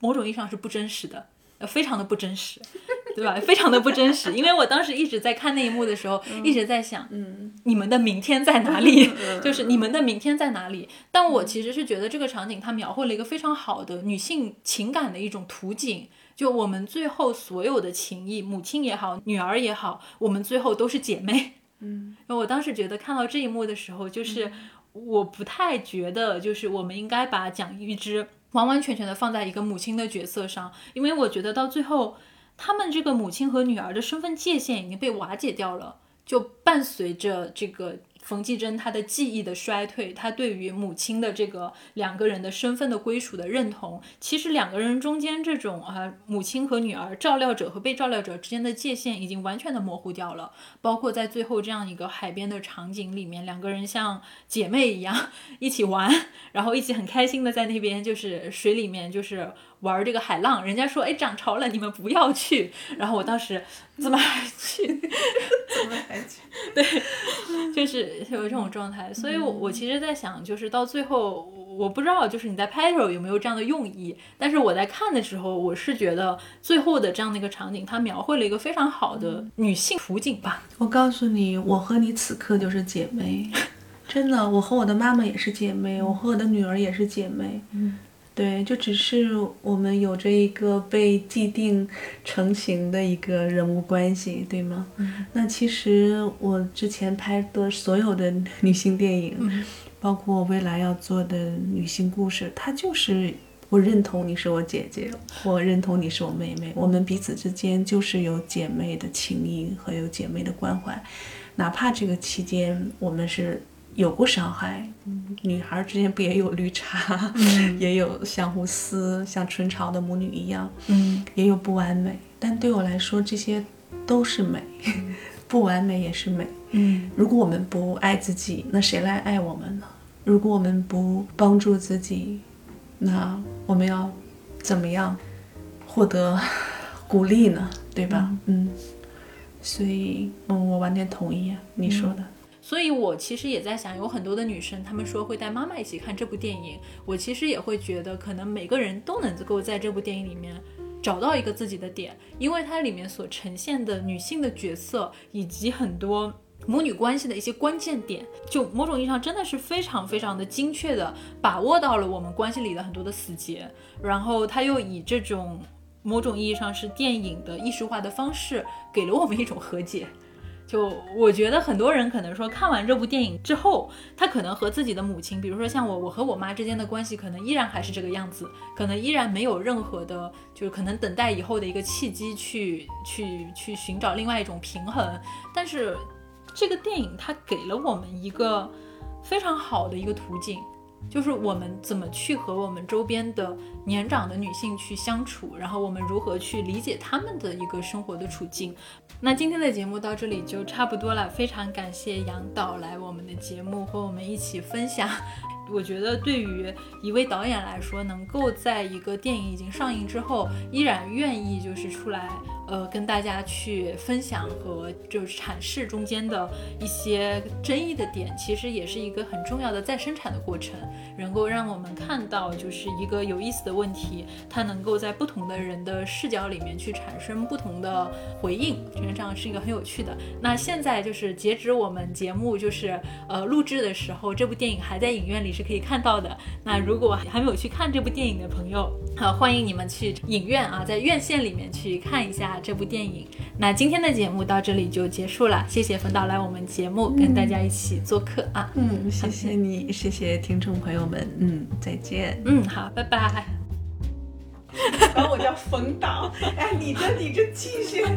某种意义上是不真实的。呃非常的不真实，对吧？非常的不真实，因为我当时一直在看那一幕的时候，一直在想，嗯，你们的明天在哪里？就是你们的明天在哪里？但我其实是觉得这个场景它描绘了一个非常好的女性情感的一种图景，就我们最后所有的情谊，母亲也好，女儿也好，我们最后都是姐妹。嗯，我当时觉得看到这一幕的时候，就是我不太觉得，就是我们应该把蒋玉芝。完完全全的放在一个母亲的角色上，因为我觉得到最后，他们这个母亲和女儿的身份界限已经被瓦解掉了。就伴随着这个冯继珍她的记忆的衰退，她对于母亲的这个两个人的身份的归属的认同，其实两个人中间这种啊母亲和女儿、照料者和被照料者之间的界限已经完全的模糊掉了。包括在最后这样一个海边的场景里面，两个人像姐妹一样 一起玩，然后一起很开心的在那边就是水里面就是玩这个海浪。人家说哎涨潮了，你们不要去。然后我当时怎么还去？怎么还去？对，就是有这种状态，所以我我其实，在想，就是到最后，我不知道，就是你在拍的时候有没有这样的用意，但是我在看的时候，我是觉得最后的这样的一个场景，它描绘了一个非常好的女性图景吧。我告诉你，我和你此刻就是姐妹，真的，我和我的妈妈也是姐妹，我和我的女儿也是姐妹。嗯。对，就只是我们有着一个被既定成型的一个人物关系，对吗？嗯。那其实我之前拍的所有的女性电影，包括我未来要做的女性故事，它就是我认同你是我姐姐，我认同你是我妹妹，我们彼此之间就是有姐妹的情谊和有姐妹的关怀，哪怕这个期间我们是。有过伤害，女孩之间不也有绿茶，也有相互撕，像春潮的母女一样，嗯，也有不完美。但对我来说，这些都是美，不完美也是美。嗯，如果我们不爱自己，那谁来爱我们呢？如果我们不帮助自己，那我们要怎么样获得 鼓励呢？对吧？嗯，所以，嗯，我完全同意你说的。所以，我其实也在想，有很多的女生，她们说会带妈妈一起看这部电影。我其实也会觉得，可能每个人都能够在这部电影里面找到一个自己的点，因为它里面所呈现的女性的角色，以及很多母女关系的一些关键点，就某种意义上真的是非常非常的精确的把握到了我们关系里的很多的死结。然后，他又以这种某种意义上是电影的艺术化的方式，给了我们一种和解。就我觉得很多人可能说看完这部电影之后，他可能和自己的母亲，比如说像我，我和我妈之间的关系可能依然还是这个样子，可能依然没有任何的，就是可能等待以后的一个契机去去去寻找另外一种平衡。但是这个电影它给了我们一个非常好的一个途径。就是我们怎么去和我们周边的年长的女性去相处，然后我们如何去理解她们的一个生活的处境。那今天的节目到这里就差不多了，非常感谢杨导来我们的节目和我们一起分享。我觉得对于一位导演来说，能够在一个电影已经上映之后，依然愿意就是出来。呃，跟大家去分享和就是阐释中间的一些争议的点，其实也是一个很重要的再生产的过程，能够让我们看到就是一个有意思的问题，它能够在不同的人的视角里面去产生不同的回应，觉得这样是一个很有趣的。那现在就是截止我们节目就是呃录制的时候，这部电影还在影院里是可以看到的。那如果还没有去看这部电影的朋友，好欢迎你们去影院啊，在院线里面去看一下。这部电影，那今天的节目到这里就结束了。谢谢冯导来我们节目跟大家一起做客啊，嗯，谢谢你，谢谢听众朋友们，嗯，再见，嗯，好，拜拜。管我叫冯导，哎，你这你这记性，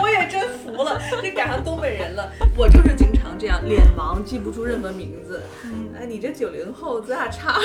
我也真服了，这赶上东北人了。我就是经常这样脸盲，记不住任何名字。哎，你这九零后，咱俩差。